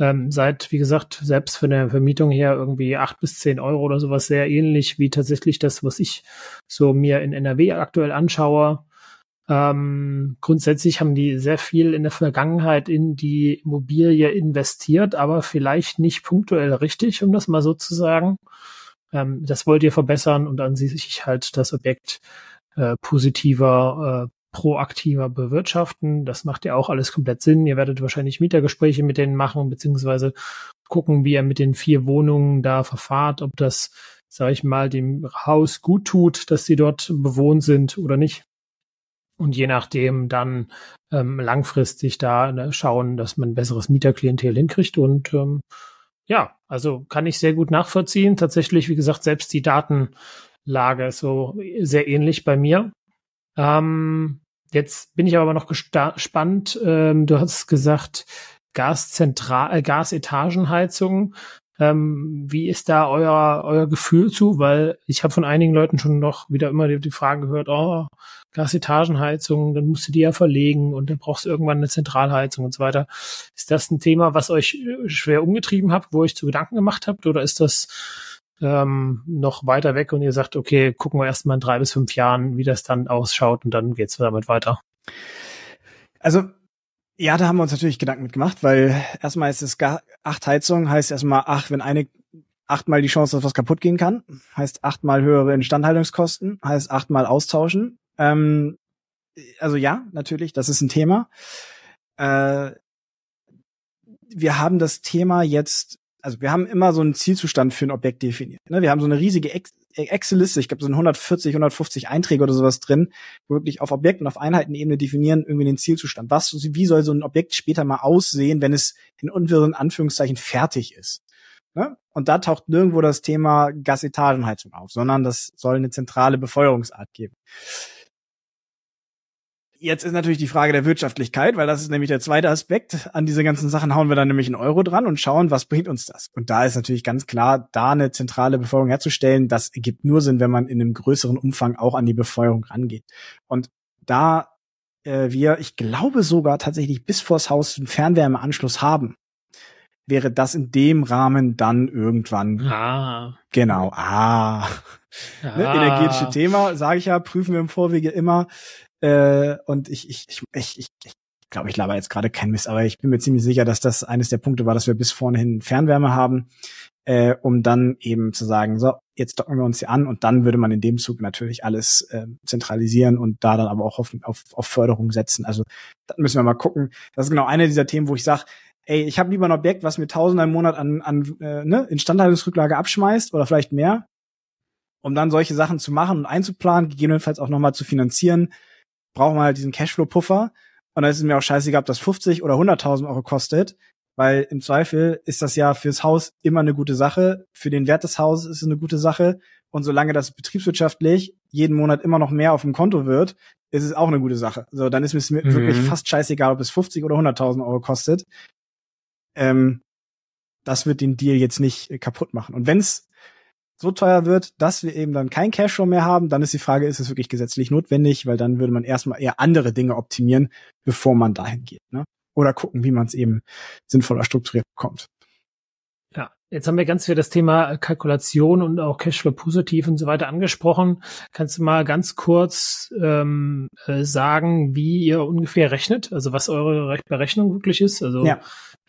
Speaker 2: ähm, seid, wie gesagt, selbst für eine Vermietung her irgendwie acht bis zehn Euro oder sowas sehr ähnlich wie tatsächlich das, was ich so mir in NRW aktuell anschaue. Ähm, grundsätzlich haben die sehr viel in der Vergangenheit in die Immobilie investiert, aber vielleicht nicht punktuell richtig, um das mal so zu sagen. Ähm, das wollt ihr verbessern und dann sich halt das Objekt äh, positiver äh, proaktiver bewirtschaften. Das macht ja auch alles komplett Sinn. Ihr werdet wahrscheinlich Mietergespräche mit denen machen, beziehungsweise gucken, wie ihr mit den vier Wohnungen da verfahrt, ob das, sage ich mal, dem Haus gut tut, dass sie dort bewohnt sind oder nicht. Und je nachdem dann ähm, langfristig da ne, schauen, dass man besseres Mieterklientel hinkriegt. Und ähm, ja, also kann ich sehr gut nachvollziehen. Tatsächlich, wie gesagt, selbst die Datenlage ist so sehr ähnlich bei mir. Ähm, jetzt bin ich aber noch gespannt. Ähm, du hast gesagt, Gaszentral, äh, Gasetagenheizung. Ähm, wie ist da euer, euer Gefühl zu? Weil ich habe von einigen Leuten schon noch wieder immer die, die Frage gehört, oh, Gasetagenheizung, dann musst du die ja verlegen und dann brauchst du irgendwann eine Zentralheizung und so weiter. Ist das ein Thema, was euch äh, schwer umgetrieben habt, wo euch zu Gedanken gemacht habt? Oder ist das ähm, noch weiter weg und ihr sagt, okay, gucken wir erst mal in drei bis fünf Jahren, wie das dann ausschaut und dann geht's damit weiter?
Speaker 1: Also ja, da haben wir uns natürlich Gedanken mitgemacht, weil erstmal ist es gar acht Heizungen, heißt erstmal ach, wenn eine achtmal die Chance, dass was kaputt gehen kann, heißt achtmal höhere Instandhaltungskosten, heißt achtmal austauschen. Ähm, also ja, natürlich, das ist ein Thema. Äh, wir haben das Thema jetzt also wir haben immer so einen Zielzustand für ein Objekt definiert. Ne? Wir haben so eine riesige Excel-Liste, ich glaube, so 140, 150 Einträge oder sowas drin, wo wirklich auf Objekten, auf Einheitenebene definieren irgendwie den Zielzustand. Was, wie soll so ein Objekt später mal aussehen, wenn es in unseren Anführungszeichen fertig ist? Ne? Und da taucht nirgendwo das Thema Gasetagenheizung auf, sondern das soll eine zentrale Befeuerungsart geben. Jetzt ist natürlich die Frage der Wirtschaftlichkeit, weil das ist nämlich der zweite Aspekt. An diese ganzen Sachen hauen wir dann nämlich einen Euro dran und schauen, was bringt uns das. Und da ist natürlich ganz klar, da eine zentrale Befeuerung herzustellen, das ergibt nur Sinn, wenn man in einem größeren Umfang auch an die Befeuerung rangeht. Und da äh, wir, ich glaube sogar tatsächlich bis vors Haus einen Fernwärmeanschluss haben, wäre das in dem Rahmen dann irgendwann.
Speaker 2: Ah.
Speaker 1: Genau. Ah.
Speaker 2: ah.
Speaker 1: Ne, energetische Thema, sage ich ja, prüfen wir im Vorwege immer. Äh, und ich, ich, ich, ich, ich, ich glaube, ich laber jetzt gerade kein Mist, aber ich bin mir ziemlich sicher, dass das eines der Punkte war, dass wir bis vorne hin Fernwärme haben, äh, um dann eben zu sagen, so, jetzt docken wir uns hier an und dann würde man in dem Zug natürlich alles äh, zentralisieren und da dann aber auch auf, auf, auf Förderung setzen. Also da müssen wir mal gucken. Das ist genau eine dieser Themen, wo ich sage, ey, ich habe lieber ein Objekt, was mir Tausender im Monat an, an äh, ne, Instandhaltungsrücklage abschmeißt oder vielleicht mehr, um dann solche Sachen zu machen und einzuplanen, gegebenenfalls auch nochmal zu finanzieren, brauchen wir halt diesen Cashflow-Puffer. Und dann ist es mir auch scheißegal, ob das 50 oder 100.000 Euro kostet, weil im Zweifel ist das ja fürs Haus immer eine gute Sache. Für den Wert des Hauses ist es eine gute Sache. Und solange das betriebswirtschaftlich jeden Monat immer noch mehr auf dem Konto wird, ist es auch eine gute Sache. So, dann ist es mir mhm. wirklich fast scheißegal, ob es 50 oder 100.000 Euro kostet. Ähm, das wird den Deal jetzt nicht kaputt machen. Und wenn es so teuer wird, dass wir eben dann kein Cashflow mehr haben, dann ist die Frage, ist es wirklich gesetzlich notwendig, weil dann würde man erstmal eher andere Dinge optimieren, bevor man dahin geht. Ne? Oder gucken, wie man es eben sinnvoller strukturiert bekommt.
Speaker 2: Ja, jetzt haben wir ganz viel das Thema Kalkulation und auch Cashflow positiv und so weiter angesprochen. Kannst du mal ganz kurz ähm, äh, sagen, wie ihr ungefähr rechnet? Also was eure Berechnung wirklich ist? Also ja.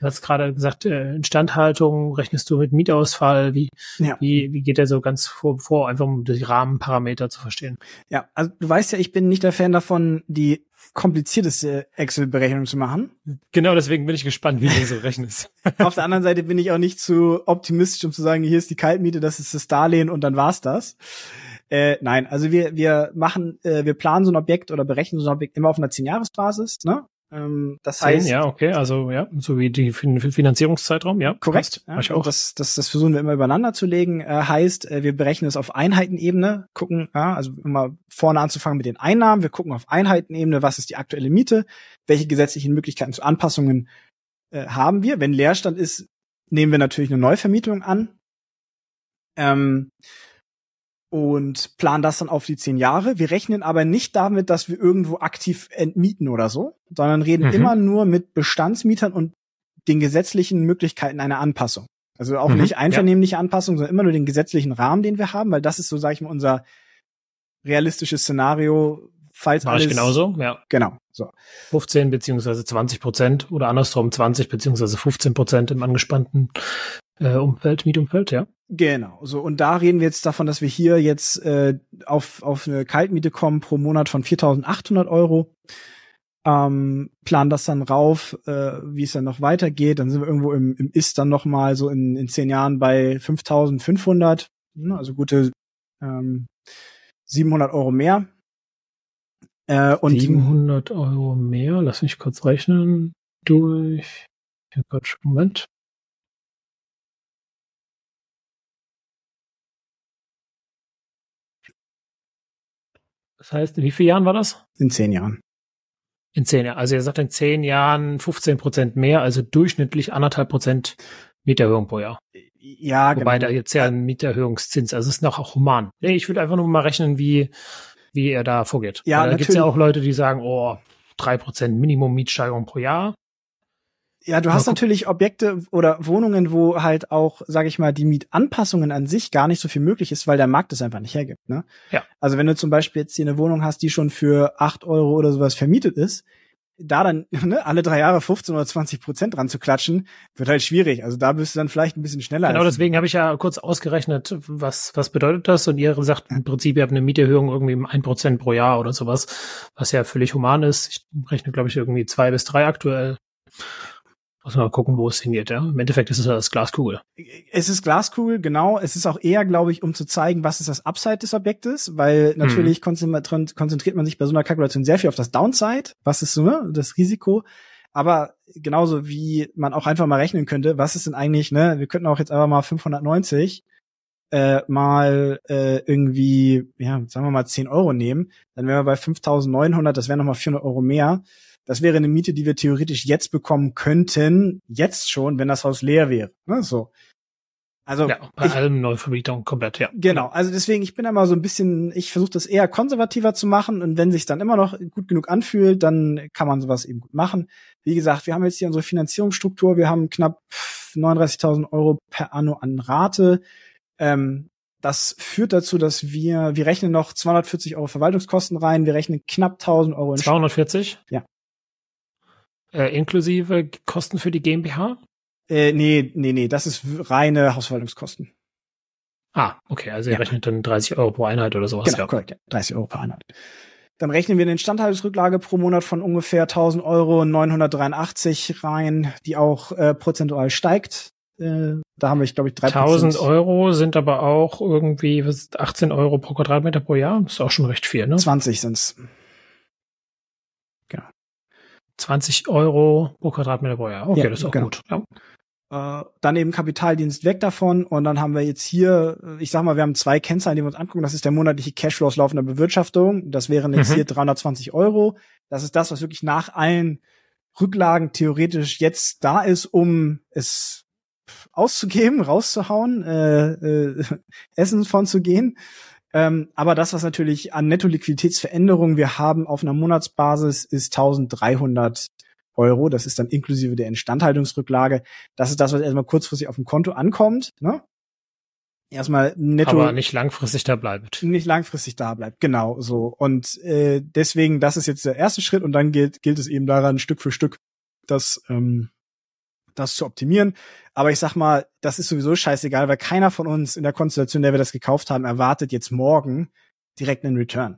Speaker 2: Du hast gerade gesagt, äh, Instandhaltung, rechnest du mit Mietausfall? Wie, ja. wie, wie geht der so ganz vor, vor, einfach um die Rahmenparameter zu verstehen?
Speaker 1: Ja, also du weißt ja, ich bin nicht der Fan davon, die komplizierteste Excel-Berechnung zu machen.
Speaker 2: Genau, deswegen bin ich gespannt, wie du so rechnest. (laughs)
Speaker 1: Auf der anderen Seite bin ich auch nicht zu optimistisch, um zu sagen, hier ist die Kaltmiete, das ist das Darlehen und dann war's das. Äh, nein, also wir, wir machen, äh, wir planen so ein Objekt oder berechnen so ein Objekt immer auf einer 10-Jahres-Basis. Ne? Ähm, das Zehn, heißt,
Speaker 2: ja, okay, also ja, so wie die Finanzierungszeitraum, ja.
Speaker 1: Korrekt. Ja, ich auch. Das, das, das versuchen wir immer übereinander zu legen. Äh, heißt, äh, wir berechnen es auf Einheitenebene, gucken, ja, also immer vorne anzufangen mit den Einnahmen. Wir gucken auf Einheitenebene, was ist die aktuelle Miete, welche gesetzlichen Möglichkeiten zu Anpassungen äh, haben wir. Wenn Leerstand ist, nehmen wir natürlich eine Neuvermietung an. Ähm, und planen das dann auf die zehn Jahre. Wir rechnen aber nicht damit, dass wir irgendwo aktiv entmieten oder so, sondern reden mhm. immer nur mit Bestandsmietern und den gesetzlichen Möglichkeiten einer Anpassung. Also auch mhm. nicht einvernehmliche ja. Anpassung, sondern immer nur den gesetzlichen Rahmen, den wir haben, weil das ist so, sage ich mal, unser realistisches Szenario, falls
Speaker 2: Mach alles. genauso, ja.
Speaker 1: Genau, so.
Speaker 2: 15 beziehungsweise 20 Prozent oder andersrum 20 beziehungsweise 15 Prozent im angespannten äh, Umfeld, Mietumfeld, ja.
Speaker 1: Genau, so und da reden wir jetzt davon, dass wir hier jetzt äh, auf, auf eine Kaltmiete kommen pro Monat von 4.800 Euro. Ähm, planen das dann rauf, äh, wie es dann noch weitergeht. Dann sind wir irgendwo im, im Ist dann noch mal so in, in zehn Jahren bei 5.500, ne, also gute ähm, 700 Euro mehr.
Speaker 2: Äh, und 700 Euro mehr, lass mich kurz rechnen, durch, Moment, Das heißt, in wie vielen Jahren war das?
Speaker 1: In zehn Jahren.
Speaker 2: In zehn Jahren. Also ihr sagt in zehn Jahren 15 Prozent mehr, also durchschnittlich anderthalb Prozent Mieterhöhung pro Jahr.
Speaker 1: Ja,
Speaker 2: Wobei genau. da jetzt ja ein Mieterhöhungszins, also es ist noch auch human. Nee, ich würde einfach nur mal rechnen, wie, wie er da vorgeht. Ja, da gibt es ja auch Leute, die sagen, oh, drei Prozent Minimum Mietsteigerung pro Jahr.
Speaker 1: Ja, du hast natürlich Objekte oder Wohnungen, wo halt auch, sage ich mal, die Mietanpassungen an sich gar nicht so viel möglich ist, weil der Markt es einfach nicht hergibt. Ne?
Speaker 2: Ja.
Speaker 1: Also wenn du zum Beispiel jetzt hier eine Wohnung hast, die schon für acht Euro oder sowas vermietet ist, da dann (laughs) ne, alle drei Jahre 15 oder 20 Prozent dran zu klatschen, wird halt schwierig. Also da bist du dann vielleicht ein bisschen schneller.
Speaker 2: Genau, deswegen habe ich ja kurz ausgerechnet, was, was bedeutet das? Und ihr sagt im Prinzip, ihr habt eine Mieterhöhung irgendwie um ein Prozent pro Jahr oder sowas, was ja völlig human ist. Ich rechne, glaube ich, irgendwie zwei bis drei aktuell. Muss mal gucken, wo es hingeht, ja. Im Endeffekt ist es ja das Glaskugel.
Speaker 1: Es ist Glaskugel, genau. Es ist auch eher, glaube ich, um zu zeigen, was ist das Upside des Objektes, weil natürlich hm. konzentriert man sich bei so einer Kalkulation sehr viel auf das Downside. Was ist so, ne, das Risiko? Aber genauso wie man auch einfach mal rechnen könnte, was ist denn eigentlich, ne, wir könnten auch jetzt einfach mal 590 äh, mal äh, irgendwie, ja, sagen wir mal 10 Euro nehmen, dann wären wir bei 5.900, das wären nochmal 400 Euro mehr das wäre eine Miete, die wir theoretisch jetzt bekommen könnten, jetzt schon, wenn das Haus leer wäre. Ne, so. Also
Speaker 2: ja, bei ich, allem Neuvermietung komplett, ja.
Speaker 1: Genau, also deswegen, ich bin immer so ein bisschen, ich versuche das eher konservativer zu machen und wenn sich dann immer noch gut genug anfühlt, dann kann man sowas eben gut machen. Wie gesagt, wir haben jetzt hier unsere Finanzierungsstruktur, wir haben knapp 39.000 Euro per Anno an Rate. Ähm, das führt dazu, dass wir, wir rechnen noch 240 Euro Verwaltungskosten rein, wir rechnen knapp 1000 Euro.
Speaker 2: In 240?
Speaker 1: Ja.
Speaker 2: Äh, inklusive Kosten für die GmbH?
Speaker 1: Äh, nee, nee, nee, das ist reine Hausverwaltungskosten.
Speaker 2: Ah, okay, also ihr ja. rechnet dann 30 Euro pro Einheit oder sowas.
Speaker 1: Genau, ja. korrekt, ja. 30 Euro pro Einheit. Dann rechnen wir eine Instandhaltungsrücklage pro Monat von ungefähr 1000 Euro 983 rein, die auch äh, prozentual steigt. Äh, da haben wir, glaube ich, 3%.
Speaker 2: 1000 Euro sind aber auch irgendwie was, 18 Euro pro Quadratmeter pro Jahr. Das ist auch schon recht viel, ne?
Speaker 1: 20 sind's.
Speaker 2: Genau. 20 Euro pro Quadratmeter pro Jahr. Okay, ja, das ist auch genau. gut. Ja.
Speaker 1: Äh, dann eben Kapitaldienst weg davon und dann haben wir jetzt hier, ich sag mal, wir haben zwei Kennzahlen, die wir uns angucken. Das ist der monatliche Cashflow aus laufender Bewirtschaftung. Das wären jetzt mhm. hier 320 Euro. Das ist das, was wirklich nach allen Rücklagen theoretisch jetzt da ist, um es auszugeben, rauszuhauen, äh, äh, (laughs) Essen von zu gehen. Ähm, aber das, was natürlich an Netto-Liquiditätsveränderungen wir haben auf einer Monatsbasis, ist 1300 Euro. Das ist dann inklusive der Instandhaltungsrücklage. Das ist das, was erstmal kurzfristig auf dem Konto ankommt. Ne? Erstmal netto.
Speaker 2: Aber nicht langfristig da bleibt.
Speaker 1: Nicht langfristig da bleibt, genau so. Und äh, deswegen, das ist jetzt der erste Schritt und dann gilt, gilt es eben daran, Stück für Stück das, ähm, das zu optimieren. Aber ich sag mal, das ist sowieso scheißegal, weil keiner von uns in der Konstellation, der wir das gekauft haben, erwartet jetzt morgen direkt einen Return.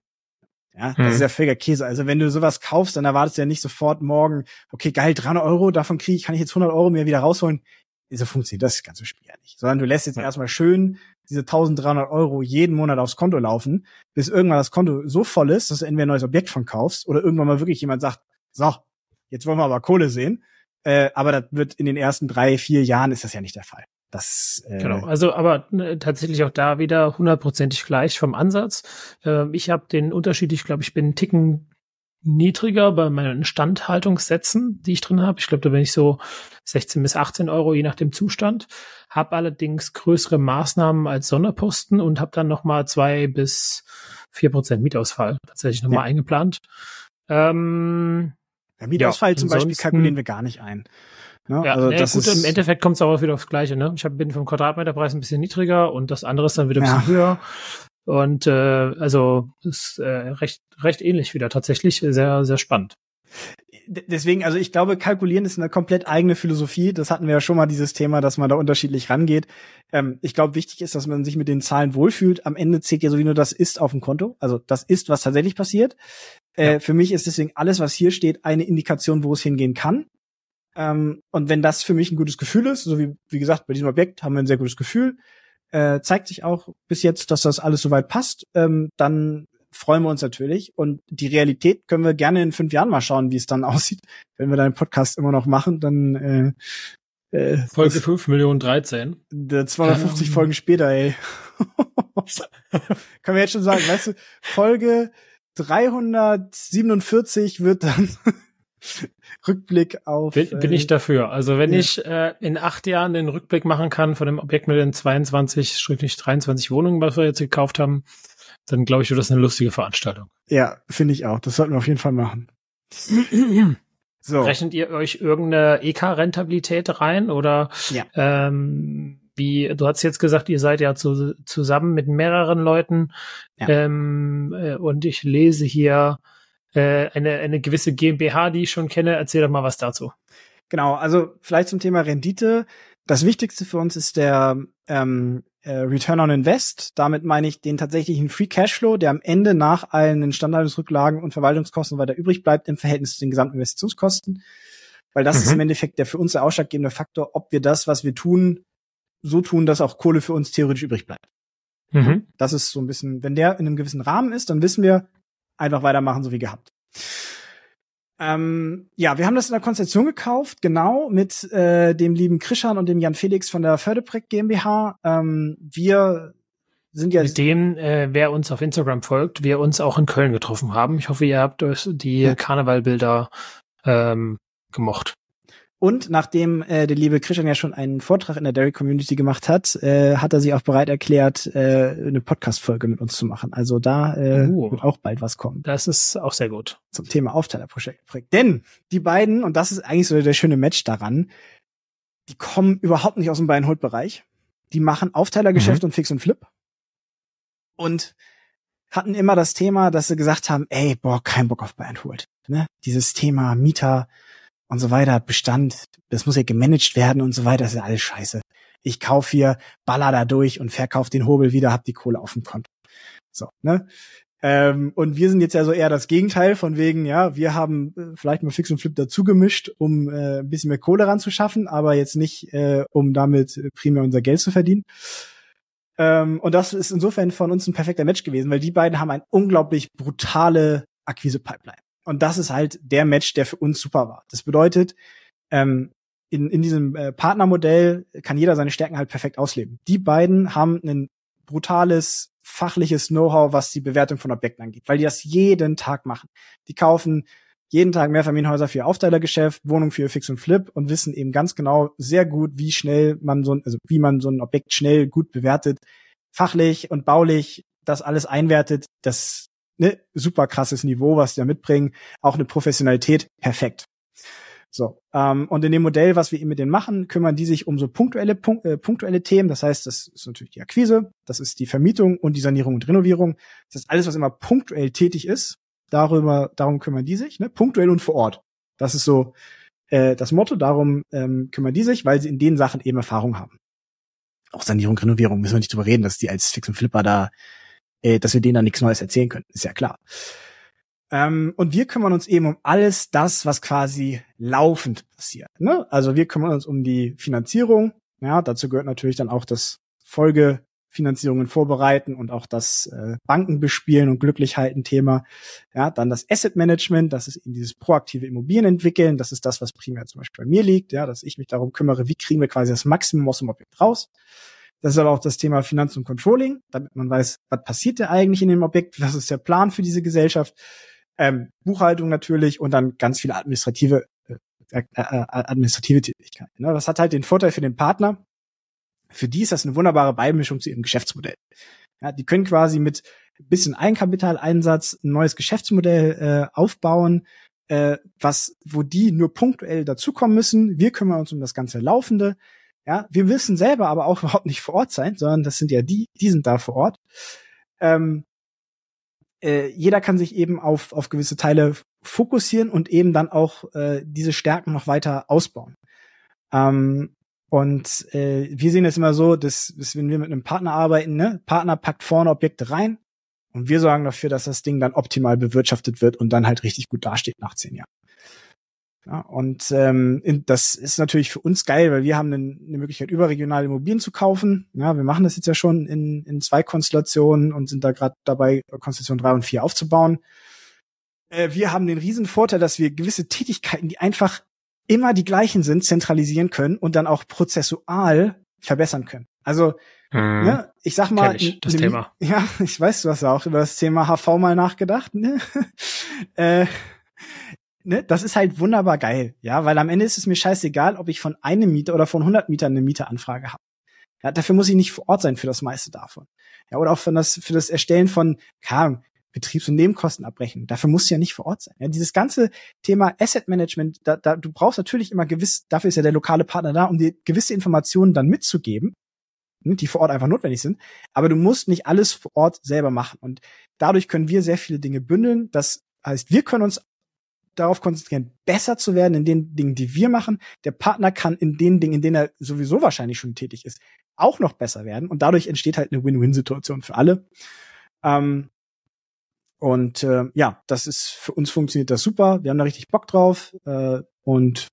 Speaker 1: Ja, das ist hm. ja völliger Käse. Also wenn du sowas kaufst, dann erwartest du ja nicht sofort morgen, okay, geil, 300 Euro, davon kriege ich, kann ich jetzt 100 Euro mir wieder rausholen. So funktioniert das ganze Spiel ja nicht. Sondern du lässt jetzt ja. erstmal schön diese 1300 Euro jeden Monat aufs Konto laufen, bis irgendwann das Konto so voll ist, dass du entweder ein neues Objekt von kaufst oder irgendwann mal wirklich jemand sagt, so, jetzt wollen wir aber Kohle sehen. Äh, aber das wird in den ersten drei, vier Jahren ist das ja nicht der Fall. Das,
Speaker 2: äh genau, also aber äh, tatsächlich auch da wieder hundertprozentig gleich vom Ansatz. Äh, ich habe den Unterschied, ich glaube, ich bin einen Ticken niedriger bei meinen Instandhaltungssätzen, die ich drin habe. Ich glaube, da bin ich so 16 bis 18 Euro, je nach dem Zustand. Habe allerdings größere Maßnahmen als Sonderposten und habe dann nochmal zwei bis vier Prozent Mietausfall tatsächlich nochmal ja. eingeplant. Ähm,
Speaker 1: ja, Mietausfall ja, zum Beispiel kalkulieren wir gar nicht ein.
Speaker 2: Ne? Ja, also nee, das gut, ist, im Endeffekt kommt es aber wieder aufs Gleiche. Ne? Ich hab, bin vom Quadratmeterpreis ein bisschen niedriger und das andere ist dann wieder ein bisschen ja. höher. Und äh, also ist äh, recht, recht ähnlich wieder tatsächlich, sehr, sehr spannend.
Speaker 1: Deswegen, also ich glaube, kalkulieren ist eine komplett eigene Philosophie. Das hatten wir ja schon mal dieses Thema, dass man da unterschiedlich rangeht. Ähm, ich glaube, wichtig ist, dass man sich mit den Zahlen wohlfühlt. Am Ende zählt ja so wie nur das ist auf dem Konto. Also das ist, was tatsächlich passiert. Äh, Für mich ist deswegen alles, was hier steht, eine Indikation, wo es hingehen kann. Ähm, und wenn das für mich ein gutes Gefühl ist, so wie, wie gesagt, bei diesem Objekt haben wir ein sehr gutes Gefühl, äh, zeigt sich auch bis jetzt, dass das alles soweit passt, ähm, dann freuen wir uns natürlich. Und die Realität können wir gerne in fünf Jahren mal schauen, wie es dann (laughs) aussieht. Wenn wir deinen Podcast immer noch machen, dann äh,
Speaker 2: äh, Folge 5 Millionen 13.
Speaker 1: 250 ähm. Folgen später, ey. (laughs) (laughs) können wir jetzt schon sagen, weißt du, Folge 347 wird dann (laughs) Rückblick auf.
Speaker 2: Bin, bin ich äh, dafür. Also wenn ja. ich äh, in acht Jahren den Rückblick machen kann von dem Objekt mit den 22, schräglich 23 Wohnungen, was wir jetzt gekauft haben, dann glaube ich, wird das eine lustige Veranstaltung.
Speaker 1: Ja, finde ich auch. Das sollten wir auf jeden Fall machen. (clears throat)
Speaker 2: so. Rechnet ihr euch irgendeine EK-Rentabilität rein oder ja. ähm, wie, du hast jetzt gesagt, ihr seid ja zu, zusammen mit mehreren Leuten ja. ähm, äh, und ich lese hier äh, eine, eine gewisse GmbH, die ich schon kenne. Erzähl doch mal was dazu.
Speaker 1: Genau, also vielleicht zum Thema Rendite. Das Wichtigste für uns ist der ähm, äh, Return on Invest. Damit meine ich den tatsächlichen Free Cashflow, der am Ende nach allen Instandhaltungsrücklagen und Verwaltungskosten weiter übrig bleibt im Verhältnis zu den gesamten Investitionskosten. Weil das mhm. ist im Endeffekt der für uns der ausschlaggebende Faktor, ob wir das, was wir tun, so tun, dass auch Kohle für uns theoretisch übrig bleibt. Mhm. Das ist so ein bisschen, wenn der in einem gewissen Rahmen ist, dann wissen wir, einfach weitermachen, so wie gehabt. Ähm, ja, wir haben das in der Konzession gekauft, genau, mit äh, dem lieben Krishan und dem Jan Felix von der Förderprojekt GmbH. Ähm, wir sind ja
Speaker 2: mit dem, äh, wer uns auf Instagram folgt, wir uns auch in Köln getroffen haben. Ich hoffe, ihr habt euch die ja. Karnevalbilder ähm, gemocht.
Speaker 1: Und nachdem äh, der liebe Christian ja schon einen Vortrag in der Dairy Community gemacht hat, äh, hat er sich auch bereit erklärt, äh, eine Podcast-Folge mit uns zu machen. Also da äh, uh, wird auch bald was kommen.
Speaker 2: Das ist auch sehr gut.
Speaker 1: Zum Thema Aufteilerprojekt. Denn die beiden, und das ist eigentlich so der schöne Match daran, die kommen überhaupt nicht aus dem Buy-and-Hold-Bereich. Die machen Aufteilergeschäft mhm. und Fix und Flip. Und hatten immer das Thema, dass sie gesagt haben, ey, boah, kein Bock auf Buy-and-Hold. Ne? Dieses Thema Mieter, und so weiter, Bestand, das muss ja gemanagt werden und so weiter, das ist ja alles scheiße. Ich kaufe hier, baller da durch und verkaufe den Hobel wieder, hab die Kohle auf dem Konto. So, ne? Ähm, und wir sind jetzt ja so eher das Gegenteil von wegen, ja, wir haben äh, vielleicht mal Fix und Flip dazu gemischt, um äh, ein bisschen mehr Kohle ranzuschaffen, aber jetzt nicht, äh, um damit primär unser Geld zu verdienen. Ähm, und das ist insofern von uns ein perfekter Match gewesen, weil die beiden haben eine unglaublich brutale Akquise-Pipeline. Und das ist halt der Match, der für uns super war. Das bedeutet, ähm, in, in diesem äh, Partnermodell kann jeder seine Stärken halt perfekt ausleben. Die beiden haben ein brutales fachliches Know-how, was die Bewertung von Objekten angeht, weil die das jeden Tag machen. Die kaufen jeden Tag Mehrfamilienhäuser für ihr Aufteilergeschäft, Wohnung für ihr Fix und Flip und wissen eben ganz genau sehr gut, wie schnell man so ein, also wie man so ein Objekt schnell gut bewertet, fachlich und baulich das alles einwertet. Das ne, super krasses Niveau, was die da mitbringen, auch eine Professionalität, perfekt. So, ähm, und in dem Modell, was wir eben mit denen machen, kümmern die sich um so punktuelle, punk äh, punktuelle Themen. Das heißt, das ist natürlich die Akquise, das ist die Vermietung und die Sanierung und Renovierung. Das ist alles, was immer punktuell tätig ist. Darüber, darum kümmern die sich, ne? punktuell und vor Ort. Das ist so äh, das Motto. Darum ähm, kümmern die sich, weil sie in den Sachen eben Erfahrung haben. Auch Sanierung, Renovierung müssen wir nicht drüber reden, dass die als Fix und Flipper da äh, dass wir denen da nichts Neues erzählen können. Ist ja klar. Ähm, und wir kümmern uns eben um alles das, was quasi laufend passiert. Ne? Also wir kümmern uns um die Finanzierung. Ja, dazu gehört natürlich dann auch das Folgefinanzierungen vorbereiten und auch das äh, Banken bespielen und glücklich halten Thema. Ja, dann das Asset Management, das ist eben dieses proaktive Immobilien entwickeln. Das ist das, was primär zum Beispiel bei mir liegt. Ja, dass ich mich darum kümmere, wie kriegen wir quasi das Maximum aus dem Objekt raus. Das ist aber auch das Thema Finanz und Controlling, damit man weiß, was passiert da eigentlich in dem Objekt, was ist der Plan für diese Gesellschaft, ähm, Buchhaltung natürlich und dann ganz viele administrative äh, äh, äh administrative Tätigkeiten. Ne? Das hat halt den Vorteil für den Partner. Für die ist das eine wunderbare Beimischung zu ihrem Geschäftsmodell. Ja, die können quasi mit bisschen Eigenkapitaleinsatz ein neues Geschäftsmodell äh, aufbauen, äh, was, wo die nur punktuell dazukommen müssen. Wir kümmern uns um das ganze Laufende. Ja, wir müssen selber aber auch (laughs) überhaupt nicht vor Ort sein, sondern das sind ja die, die sind da vor Ort. Ähm, äh, jeder kann sich eben auf, auf gewisse Teile fokussieren und eben dann auch äh, diese Stärken noch weiter ausbauen. Ähm, und äh, wir sehen es immer so, dass, dass wenn wir mit einem Partner arbeiten, ne, Partner packt vorne Objekte rein und wir sorgen dafür, dass das Ding dann optimal bewirtschaftet wird und dann halt richtig gut dasteht nach zehn Jahren. Ja, und ähm, das ist natürlich für uns geil, weil wir haben eine, eine Möglichkeit, überregionale Immobilien zu kaufen. Ja, wir machen das jetzt ja schon in, in zwei Konstellationen und sind da gerade dabei, Konstellation drei und vier aufzubauen. Äh, wir haben den riesen Vorteil, dass wir gewisse Tätigkeiten, die einfach immer die gleichen sind, zentralisieren können und dann auch prozessual verbessern können. Also, hm, ne, ich sag mal,
Speaker 2: ich, das ne, Thema.
Speaker 1: Ja, (laughs) ich weiß, du hast auch über das Thema HV mal nachgedacht. Ne? (laughs) äh, ne, das ist halt wunderbar geil, ja, weil am Ende ist es mir scheißegal, ob ich von einem Mieter oder von 100 Mietern eine Mieteranfrage habe. Ja, dafür muss ich nicht vor Ort sein für das meiste davon. Ja, oder auch für das, für das Erstellen von, keine Betriebs- und Nebenkostenabrechnung. Dafür muss ja nicht vor Ort sein. Ja, dieses ganze Thema Asset Management, da, da, du brauchst natürlich immer gewiss, dafür ist ja der lokale Partner da, um dir gewisse Informationen dann mitzugeben, ne, die vor Ort einfach notwendig sind. Aber du musst nicht alles vor Ort selber machen. Und dadurch können wir sehr viele Dinge bündeln. Das heißt, wir können uns darauf konzentrieren, besser zu werden in den Dingen, die wir machen. Der Partner kann in den Dingen, in denen er sowieso wahrscheinlich schon tätig ist, auch noch besser werden. Und dadurch entsteht halt eine Win-Win-Situation für alle. Ähm, und äh, ja, das ist für uns funktioniert das super. Wir haben da richtig Bock drauf äh, und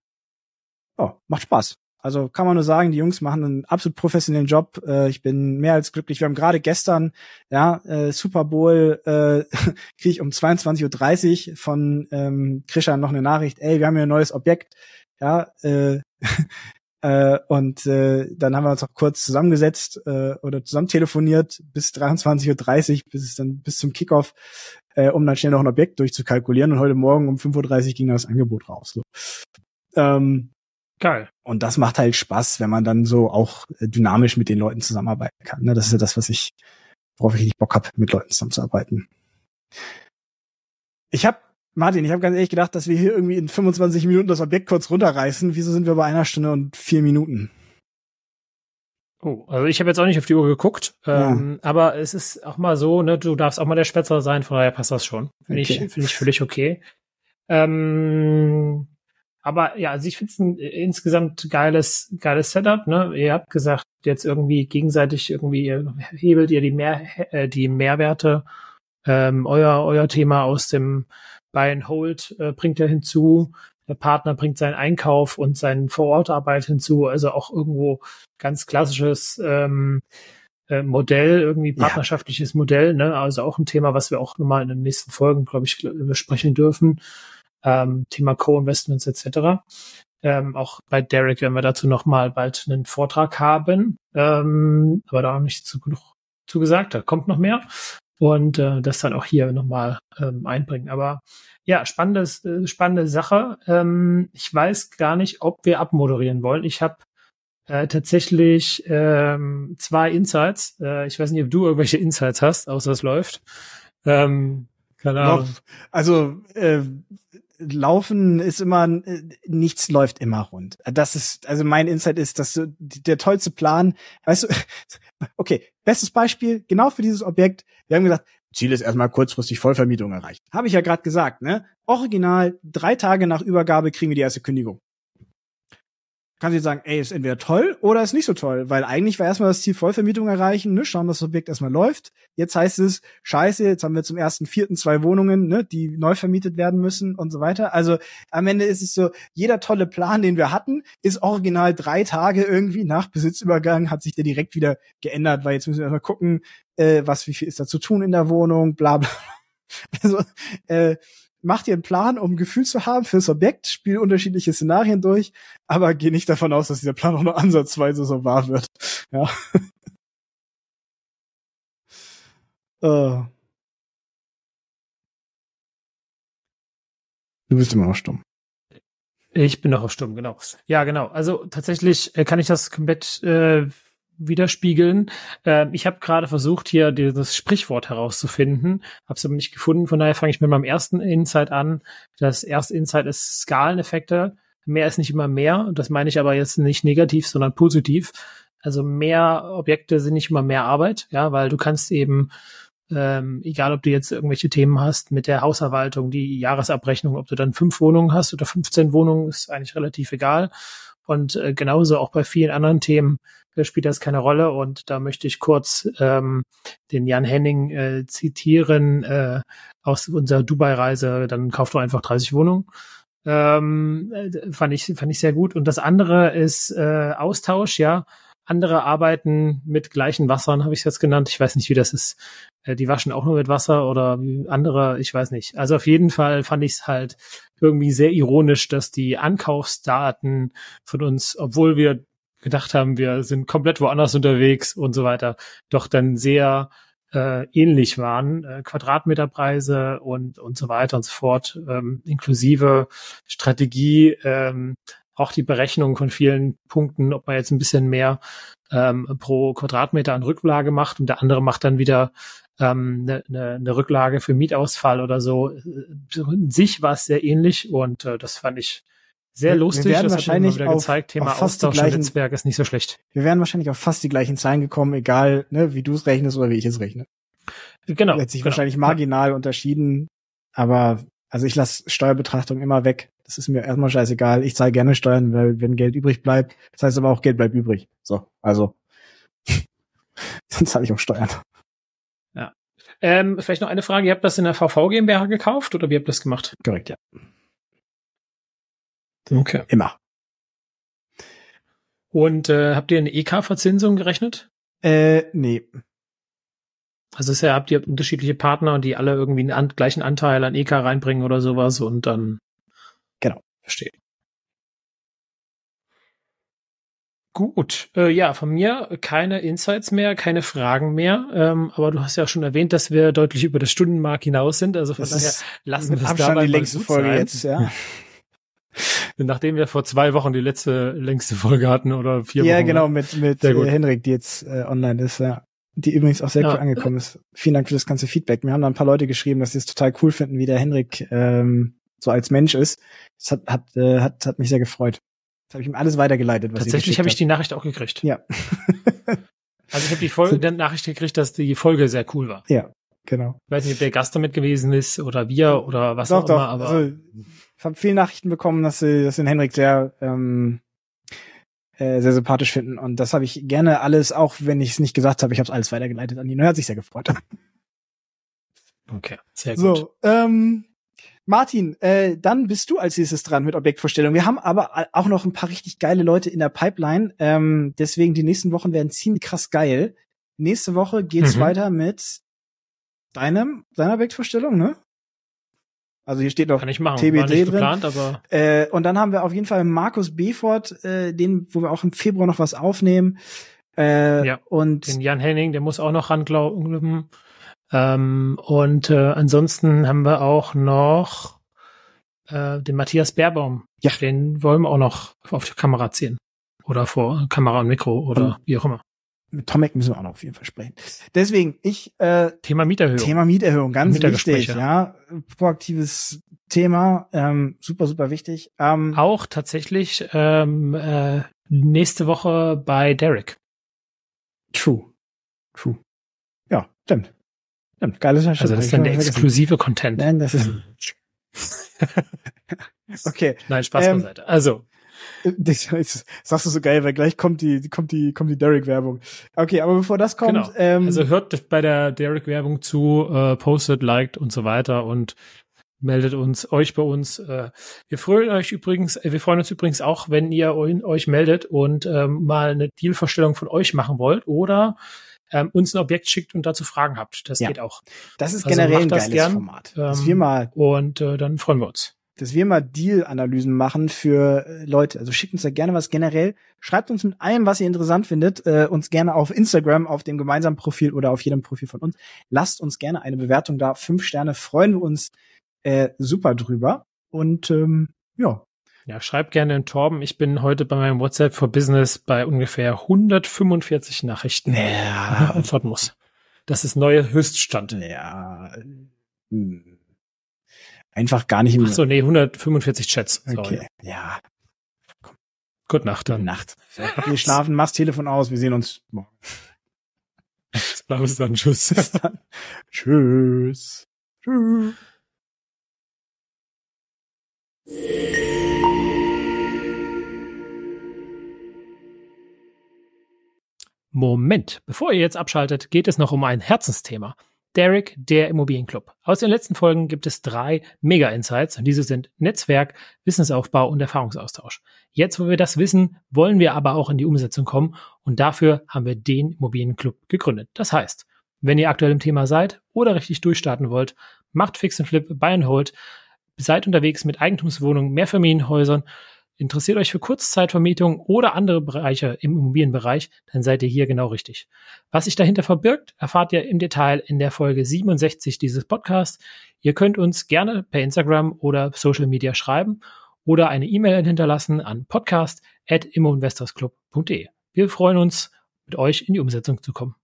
Speaker 1: ja, macht Spaß. Also kann man nur sagen, die Jungs machen einen absolut professionellen Job. Äh, ich bin mehr als glücklich. Wir haben gerade gestern, ja, äh, Super Bowl, äh, (laughs) kriege ich um 22.30 Uhr von ähm, Krishan noch eine Nachricht, ey, wir haben hier ein neues Objekt. Ja, äh, (laughs) äh, und äh, dann haben wir uns auch kurz zusammengesetzt äh, oder zusammen telefoniert bis 23.30 Uhr, bis es dann bis zum Kickoff, äh, um dann schnell noch ein Objekt durchzukalkulieren. Und heute Morgen um 5.30 Uhr ging das Angebot raus. So. Ähm,
Speaker 2: Geil.
Speaker 1: Und das macht halt Spaß, wenn man dann so auch äh, dynamisch mit den Leuten zusammenarbeiten kann. Ne? Das ist ja das, was ich, worauf ich richtig Bock habe, mit Leuten zusammenzuarbeiten. Ich habe Martin, ich habe ganz ehrlich gedacht, dass wir hier irgendwie in 25 Minuten das Objekt kurz runterreißen. Wieso sind wir bei einer Stunde und vier Minuten?
Speaker 2: Oh, also ich habe jetzt auch nicht auf die Uhr geguckt, ähm, ja. aber es ist auch mal so, ne, du darfst auch mal der Spätzer sein, von daher passt das schon. Finde okay. ich, finde ich völlig okay. Ähm, aber ja, also ich finde es ein insgesamt geiles, geiles Setup. Ne? Ihr habt gesagt, jetzt irgendwie gegenseitig irgendwie hebelt ihr die, Mehr, äh, die Mehrwerte. Ähm, euer, euer Thema aus dem Buy and Hold äh, bringt er hinzu. Der Partner bringt seinen Einkauf und seinen Vorortarbeit hinzu. Also auch irgendwo ganz klassisches ähm, äh, Modell, irgendwie partnerschaftliches ja. Modell. Ne? Also auch ein Thema, was wir auch nochmal in den nächsten Folgen, glaube ich, besprechen dürfen ähm, Thema Co-Investments etc. Ähm, auch bei Derek werden wir dazu nochmal bald einen Vortrag haben, ähm, aber da noch nicht zu, genug zu gesagt, da kommt noch mehr und äh, das dann auch hier nochmal ähm, einbringen. Aber ja, spannendes, äh, spannende Sache. Ähm, ich weiß gar nicht, ob wir abmoderieren wollen. Ich habe äh, tatsächlich ähm, zwei Insights. Äh, ich weiß nicht, ob du irgendwelche Insights hast, außer es läuft. Ähm,
Speaker 1: keine Ahnung. Also äh, Laufen ist immer, äh, nichts läuft immer rund. Das ist, also mein Insight ist, dass du, der tollste Plan, weißt du, (laughs) okay, bestes Beispiel, genau für dieses Objekt, wir haben gesagt, Ziel ist erstmal kurzfristig Vollvermietung erreicht. Habe ich ja gerade gesagt, ne? Original, drei Tage nach Übergabe kriegen wir die erste Kündigung kann sie sagen, ey, ist entweder toll oder ist nicht so toll, weil eigentlich war erstmal das Ziel Vollvermietung erreichen, ne, schauen, dass das Objekt erstmal läuft. Jetzt heißt es, scheiße, jetzt haben wir zum ersten, vierten zwei Wohnungen, ne, die neu vermietet werden müssen und so weiter. Also am Ende ist es so, jeder tolle Plan, den wir hatten, ist original drei Tage irgendwie nach Besitzübergang, hat sich der direkt wieder geändert, weil jetzt müssen wir erstmal gucken, äh, was, wie viel ist da zu tun in der Wohnung, bla bla. (laughs) Also, äh, mach dir einen Plan, um ein Gefühl zu haben fürs Objekt, spiel unterschiedliche Szenarien durch, aber geh nicht davon aus, dass dieser Plan auch nur ansatzweise so wahr wird. (laughs) Ja. uh. (laughs) Du bist immer noch stumm.
Speaker 2: Ich bin noch auf stumm, genau. Ja, genau. Also tatsächlich äh, kann ich das komplett äh, widerspiegeln. Äh, ich habe gerade versucht, hier dieses Sprichwort herauszufinden, habe es aber nicht gefunden. Von daher fange ich mit meinem ersten Insight an. Das erste Insight ist Skaleneffekte. Mehr ist nicht immer mehr. Das meine ich aber jetzt nicht negativ, sondern positiv. Also mehr Objekte sind nicht immer mehr Arbeit, ja, weil du kannst eben ähm, egal ob du jetzt irgendwelche Themen hast mit der Hausverwaltung, die Jahresabrechnung, ob du dann fünf Wohnungen hast oder 15 Wohnungen, ist eigentlich relativ egal. Und äh, genauso auch bei vielen anderen Themen spielt das keine Rolle. Und da möchte ich kurz ähm, den Jan Henning äh, zitieren äh, aus unserer Dubai-Reise. Dann kauft du einfach 30 Wohnungen. Ähm, äh, fand ich fand ich sehr gut. Und das andere ist äh, Austausch, ja. Andere arbeiten mit gleichen Wassern, habe ich jetzt genannt. Ich weiß nicht, wie das ist. Äh, die waschen auch nur mit Wasser oder andere, ich weiß nicht. Also auf jeden Fall fand ich es halt irgendwie sehr ironisch, dass die Ankaufsdaten von uns, obwohl wir gedacht haben, wir sind komplett woanders unterwegs und so weiter, doch dann sehr äh, ähnlich waren, äh, Quadratmeterpreise und und so weiter und so fort, ähm, inklusive Strategie, ähm, auch die Berechnung von vielen Punkten, ob man jetzt ein bisschen mehr ähm, pro Quadratmeter an Rücklage macht und der andere macht dann wieder ähm, eine, eine, eine Rücklage für Mietausfall oder so. In sich war es sehr ähnlich und äh, das fand ich sehr lustig. Wir
Speaker 1: werden das wahrscheinlich
Speaker 2: hat wieder gezeigt. Thema Austausch gleichen, Netzwerk ist nicht so schlecht.
Speaker 1: Wir wären wahrscheinlich auf fast die gleichen Zahlen gekommen, egal ne, wie du es rechnest oder wie ich es rechne.
Speaker 2: Genau.
Speaker 1: Hat sich
Speaker 2: genau.
Speaker 1: wahrscheinlich marginal ja. unterschieden, aber also ich lasse Steuerbetrachtung immer weg. Das ist mir erstmal scheißegal. Ich zahle gerne Steuern, weil wenn Geld übrig bleibt, das heißt aber auch Geld bleibt übrig. So, also (laughs) dann zahle ich auch Steuern.
Speaker 2: Ja. Ähm, vielleicht noch eine Frage. Ihr habt das in der VV GmbH gekauft oder wie habt ihr das gemacht?
Speaker 1: Korrekt, ja.
Speaker 2: Okay.
Speaker 1: Immer.
Speaker 2: Und äh, habt ihr eine EK-Verzinsung gerechnet?
Speaker 1: Äh, nee.
Speaker 2: Also ist ja, habt ihr unterschiedliche Partner, die alle irgendwie einen an, gleichen Anteil an EK reinbringen oder sowas und dann.
Speaker 1: Genau.
Speaker 2: Verstehe. Gut, äh, ja, von mir keine Insights mehr, keine Fragen mehr. Ähm, aber du hast ja schon erwähnt, dass wir deutlich über das Stundenmark hinaus sind. Also von
Speaker 1: das daher lassen wir das Abstand dabei die längste Folge sein. jetzt, ja. (laughs)
Speaker 2: Nachdem wir vor zwei Wochen die letzte längste Folge hatten oder vier
Speaker 1: ja,
Speaker 2: Wochen.
Speaker 1: genau, mit, mit
Speaker 2: gut.
Speaker 1: äh, Henrik, die jetzt äh, online ist, ja. Die übrigens auch sehr
Speaker 2: Ja.
Speaker 1: cool angekommen ist. Vielen Dank für das ganze Feedback. Mir haben da ein paar Leute geschrieben, dass sie es total cool finden, wie der Henrik ähm, so als Mensch ist. Das hat, hat, äh, hat, hat mich sehr gefreut. Das habe ich ihm alles weitergeleitet, was
Speaker 2: Tatsächlich habe ich die Nachricht auch gekriegt.
Speaker 1: Ja. (laughs)
Speaker 2: Also ich habe die Folge, der Nachricht gekriegt, dass die Folge sehr cool war.
Speaker 1: ja, genau.
Speaker 2: Ich weiß nicht, ob der Gast damit gewesen ist oder wir oder was
Speaker 1: doch,
Speaker 2: auch
Speaker 1: doch.
Speaker 2: immer, aber
Speaker 1: also, ich habe viele Nachrichten bekommen, dass sie, dass sie den Henrik sehr, ähm, äh, sehr sympathisch finden. Und das habe ich gerne alles, auch wenn ich es nicht gesagt habe, ich habe es alles weitergeleitet an ihn. Und er hat sich sehr gefreut. (laughs)
Speaker 2: okay, sehr gut.
Speaker 1: So, ähm, Martin, äh, dann bist du als nächstes dran mit Objektvorstellung. Wir haben aber auch noch ein paar richtig geile Leute in der Pipeline. Ähm, deswegen die nächsten Wochen werden ziemlich krass geil. Nächste Woche geht's
Speaker 2: Mhm.
Speaker 1: weiter mit deinem, deiner Objektvorstellung, ne? Also hier steht noch
Speaker 2: Kann ich machen.
Speaker 1: TBD drin.
Speaker 2: geplant, aber
Speaker 1: äh, und dann haben wir auf jeden Fall Markus Befort, äh, den, wo wir auch im Februar noch was aufnehmen. Äh,
Speaker 2: Ja,
Speaker 1: und
Speaker 2: den Jan Henning, der muss auch noch ranglauben. Ähm, und äh, ansonsten haben wir auch noch äh, den Matthias Baerbaum.
Speaker 1: Ja.
Speaker 2: Den wollen wir auch noch auf die Kamera ziehen. Oder vor Kamera und Mikro oder wie auch immer.
Speaker 1: Mit Tomek müssen wir auch noch auf jeden Fall sprechen. Deswegen, ich äh,
Speaker 2: Thema Mieterhöhung.
Speaker 1: Thema Mieterhöhung, ganz wichtig, ja. Proaktives Thema, ähm, super, super wichtig. Ähm,
Speaker 2: Auch tatsächlich ähm, äh, nächste Woche bei Derek.
Speaker 1: true. True. Ja, stimmt. Stimmt, geiles
Speaker 2: Also das ist dann der exklusive Content.
Speaker 1: Nein, das ist. (laughs) okay.
Speaker 2: Nein, Spaß
Speaker 1: Ähm,
Speaker 2: beiseite. Also,
Speaker 1: Das, das sagst du so geil, weil gleich kommt die, kommt die, kommt die Derek-Werbung. Okay, aber bevor das kommt,
Speaker 2: Genau.
Speaker 1: ähm,
Speaker 2: also hört bei der Derek-Werbung zu, äh, postet, liked und so weiter und meldet uns, euch bei uns. Äh, wir freuen euch übrigens, äh, wir freuen uns übrigens auch, wenn ihr eu- euch meldet und ähm, mal eine Dealvorstellung von euch machen wollt oder ähm, uns ein Objekt schickt und dazu Fragen habt. Das
Speaker 1: Ja.
Speaker 2: geht auch.
Speaker 1: das ist
Speaker 2: also
Speaker 1: generell ein geiles
Speaker 2: gern.
Speaker 1: Format.
Speaker 2: Ähm,
Speaker 1: wir mal
Speaker 2: Und äh, dann freuen wir uns.
Speaker 1: Dass wir mal Deal-Analysen machen für äh, Leute. Also schickt uns da gerne was generell. Schreibt uns mit allem, was ihr interessant findet, äh, uns gerne auf Instagram, auf dem gemeinsamen Profil oder auf jedem Profil von uns. Lasst uns gerne eine Bewertung da. Fünf Sterne freuen wir uns äh, super drüber. Und ähm, ja,
Speaker 2: Ja, schreibt gerne in Torben. Ich bin heute bei meinem WhatsApp for Business bei ungefähr 145 Nachrichten,
Speaker 1: ja, (laughs)
Speaker 2: antworten muss. Das ist neue Höchststand.
Speaker 1: ja hm. Einfach gar nicht im
Speaker 2: Ach so, nee, 145 Chats. Sorry.
Speaker 1: Okay, ja,
Speaker 2: Gute Nacht
Speaker 1: gute
Speaker 2: dann.
Speaker 1: Nacht. Wir schlafen, mach's Telefon aus. Wir sehen uns morgen.
Speaker 2: Bis dann. Tschüss.
Speaker 1: Bis dann. Tschüss. Tschüss.
Speaker 2: Moment, bevor ihr jetzt abschaltet, geht es noch um ein Herzensthema. Derek, der Immobilienclub. Aus den letzten Folgen gibt es drei Mega-Insights und diese sind Netzwerk, Wissensaufbau und Erfahrungsaustausch. Jetzt, wo wir das wissen, wollen wir aber auch in die Umsetzung kommen und dafür haben wir den Immobilienclub gegründet. Das heißt, wenn ihr aktuell im Thema seid oder richtig durchstarten wollt, macht Fix and Flip, Buy and Hold, seid unterwegs mit Eigentumswohnungen, Mehrfamilienhäusern, interessiert euch für Kurzzeitvermietung oder andere Bereiche im Immobilienbereich, dann seid ihr hier genau richtig. Was sich dahinter verbirgt, erfahrt ihr im Detail in der Folge 67 dieses Podcasts. Ihr könnt uns gerne per Instagram oder Social Media schreiben oder eine E-Mail hinterlassen an podcast.immoinvestorsclub.de. Wir freuen uns, mit euch in die Umsetzung zu kommen.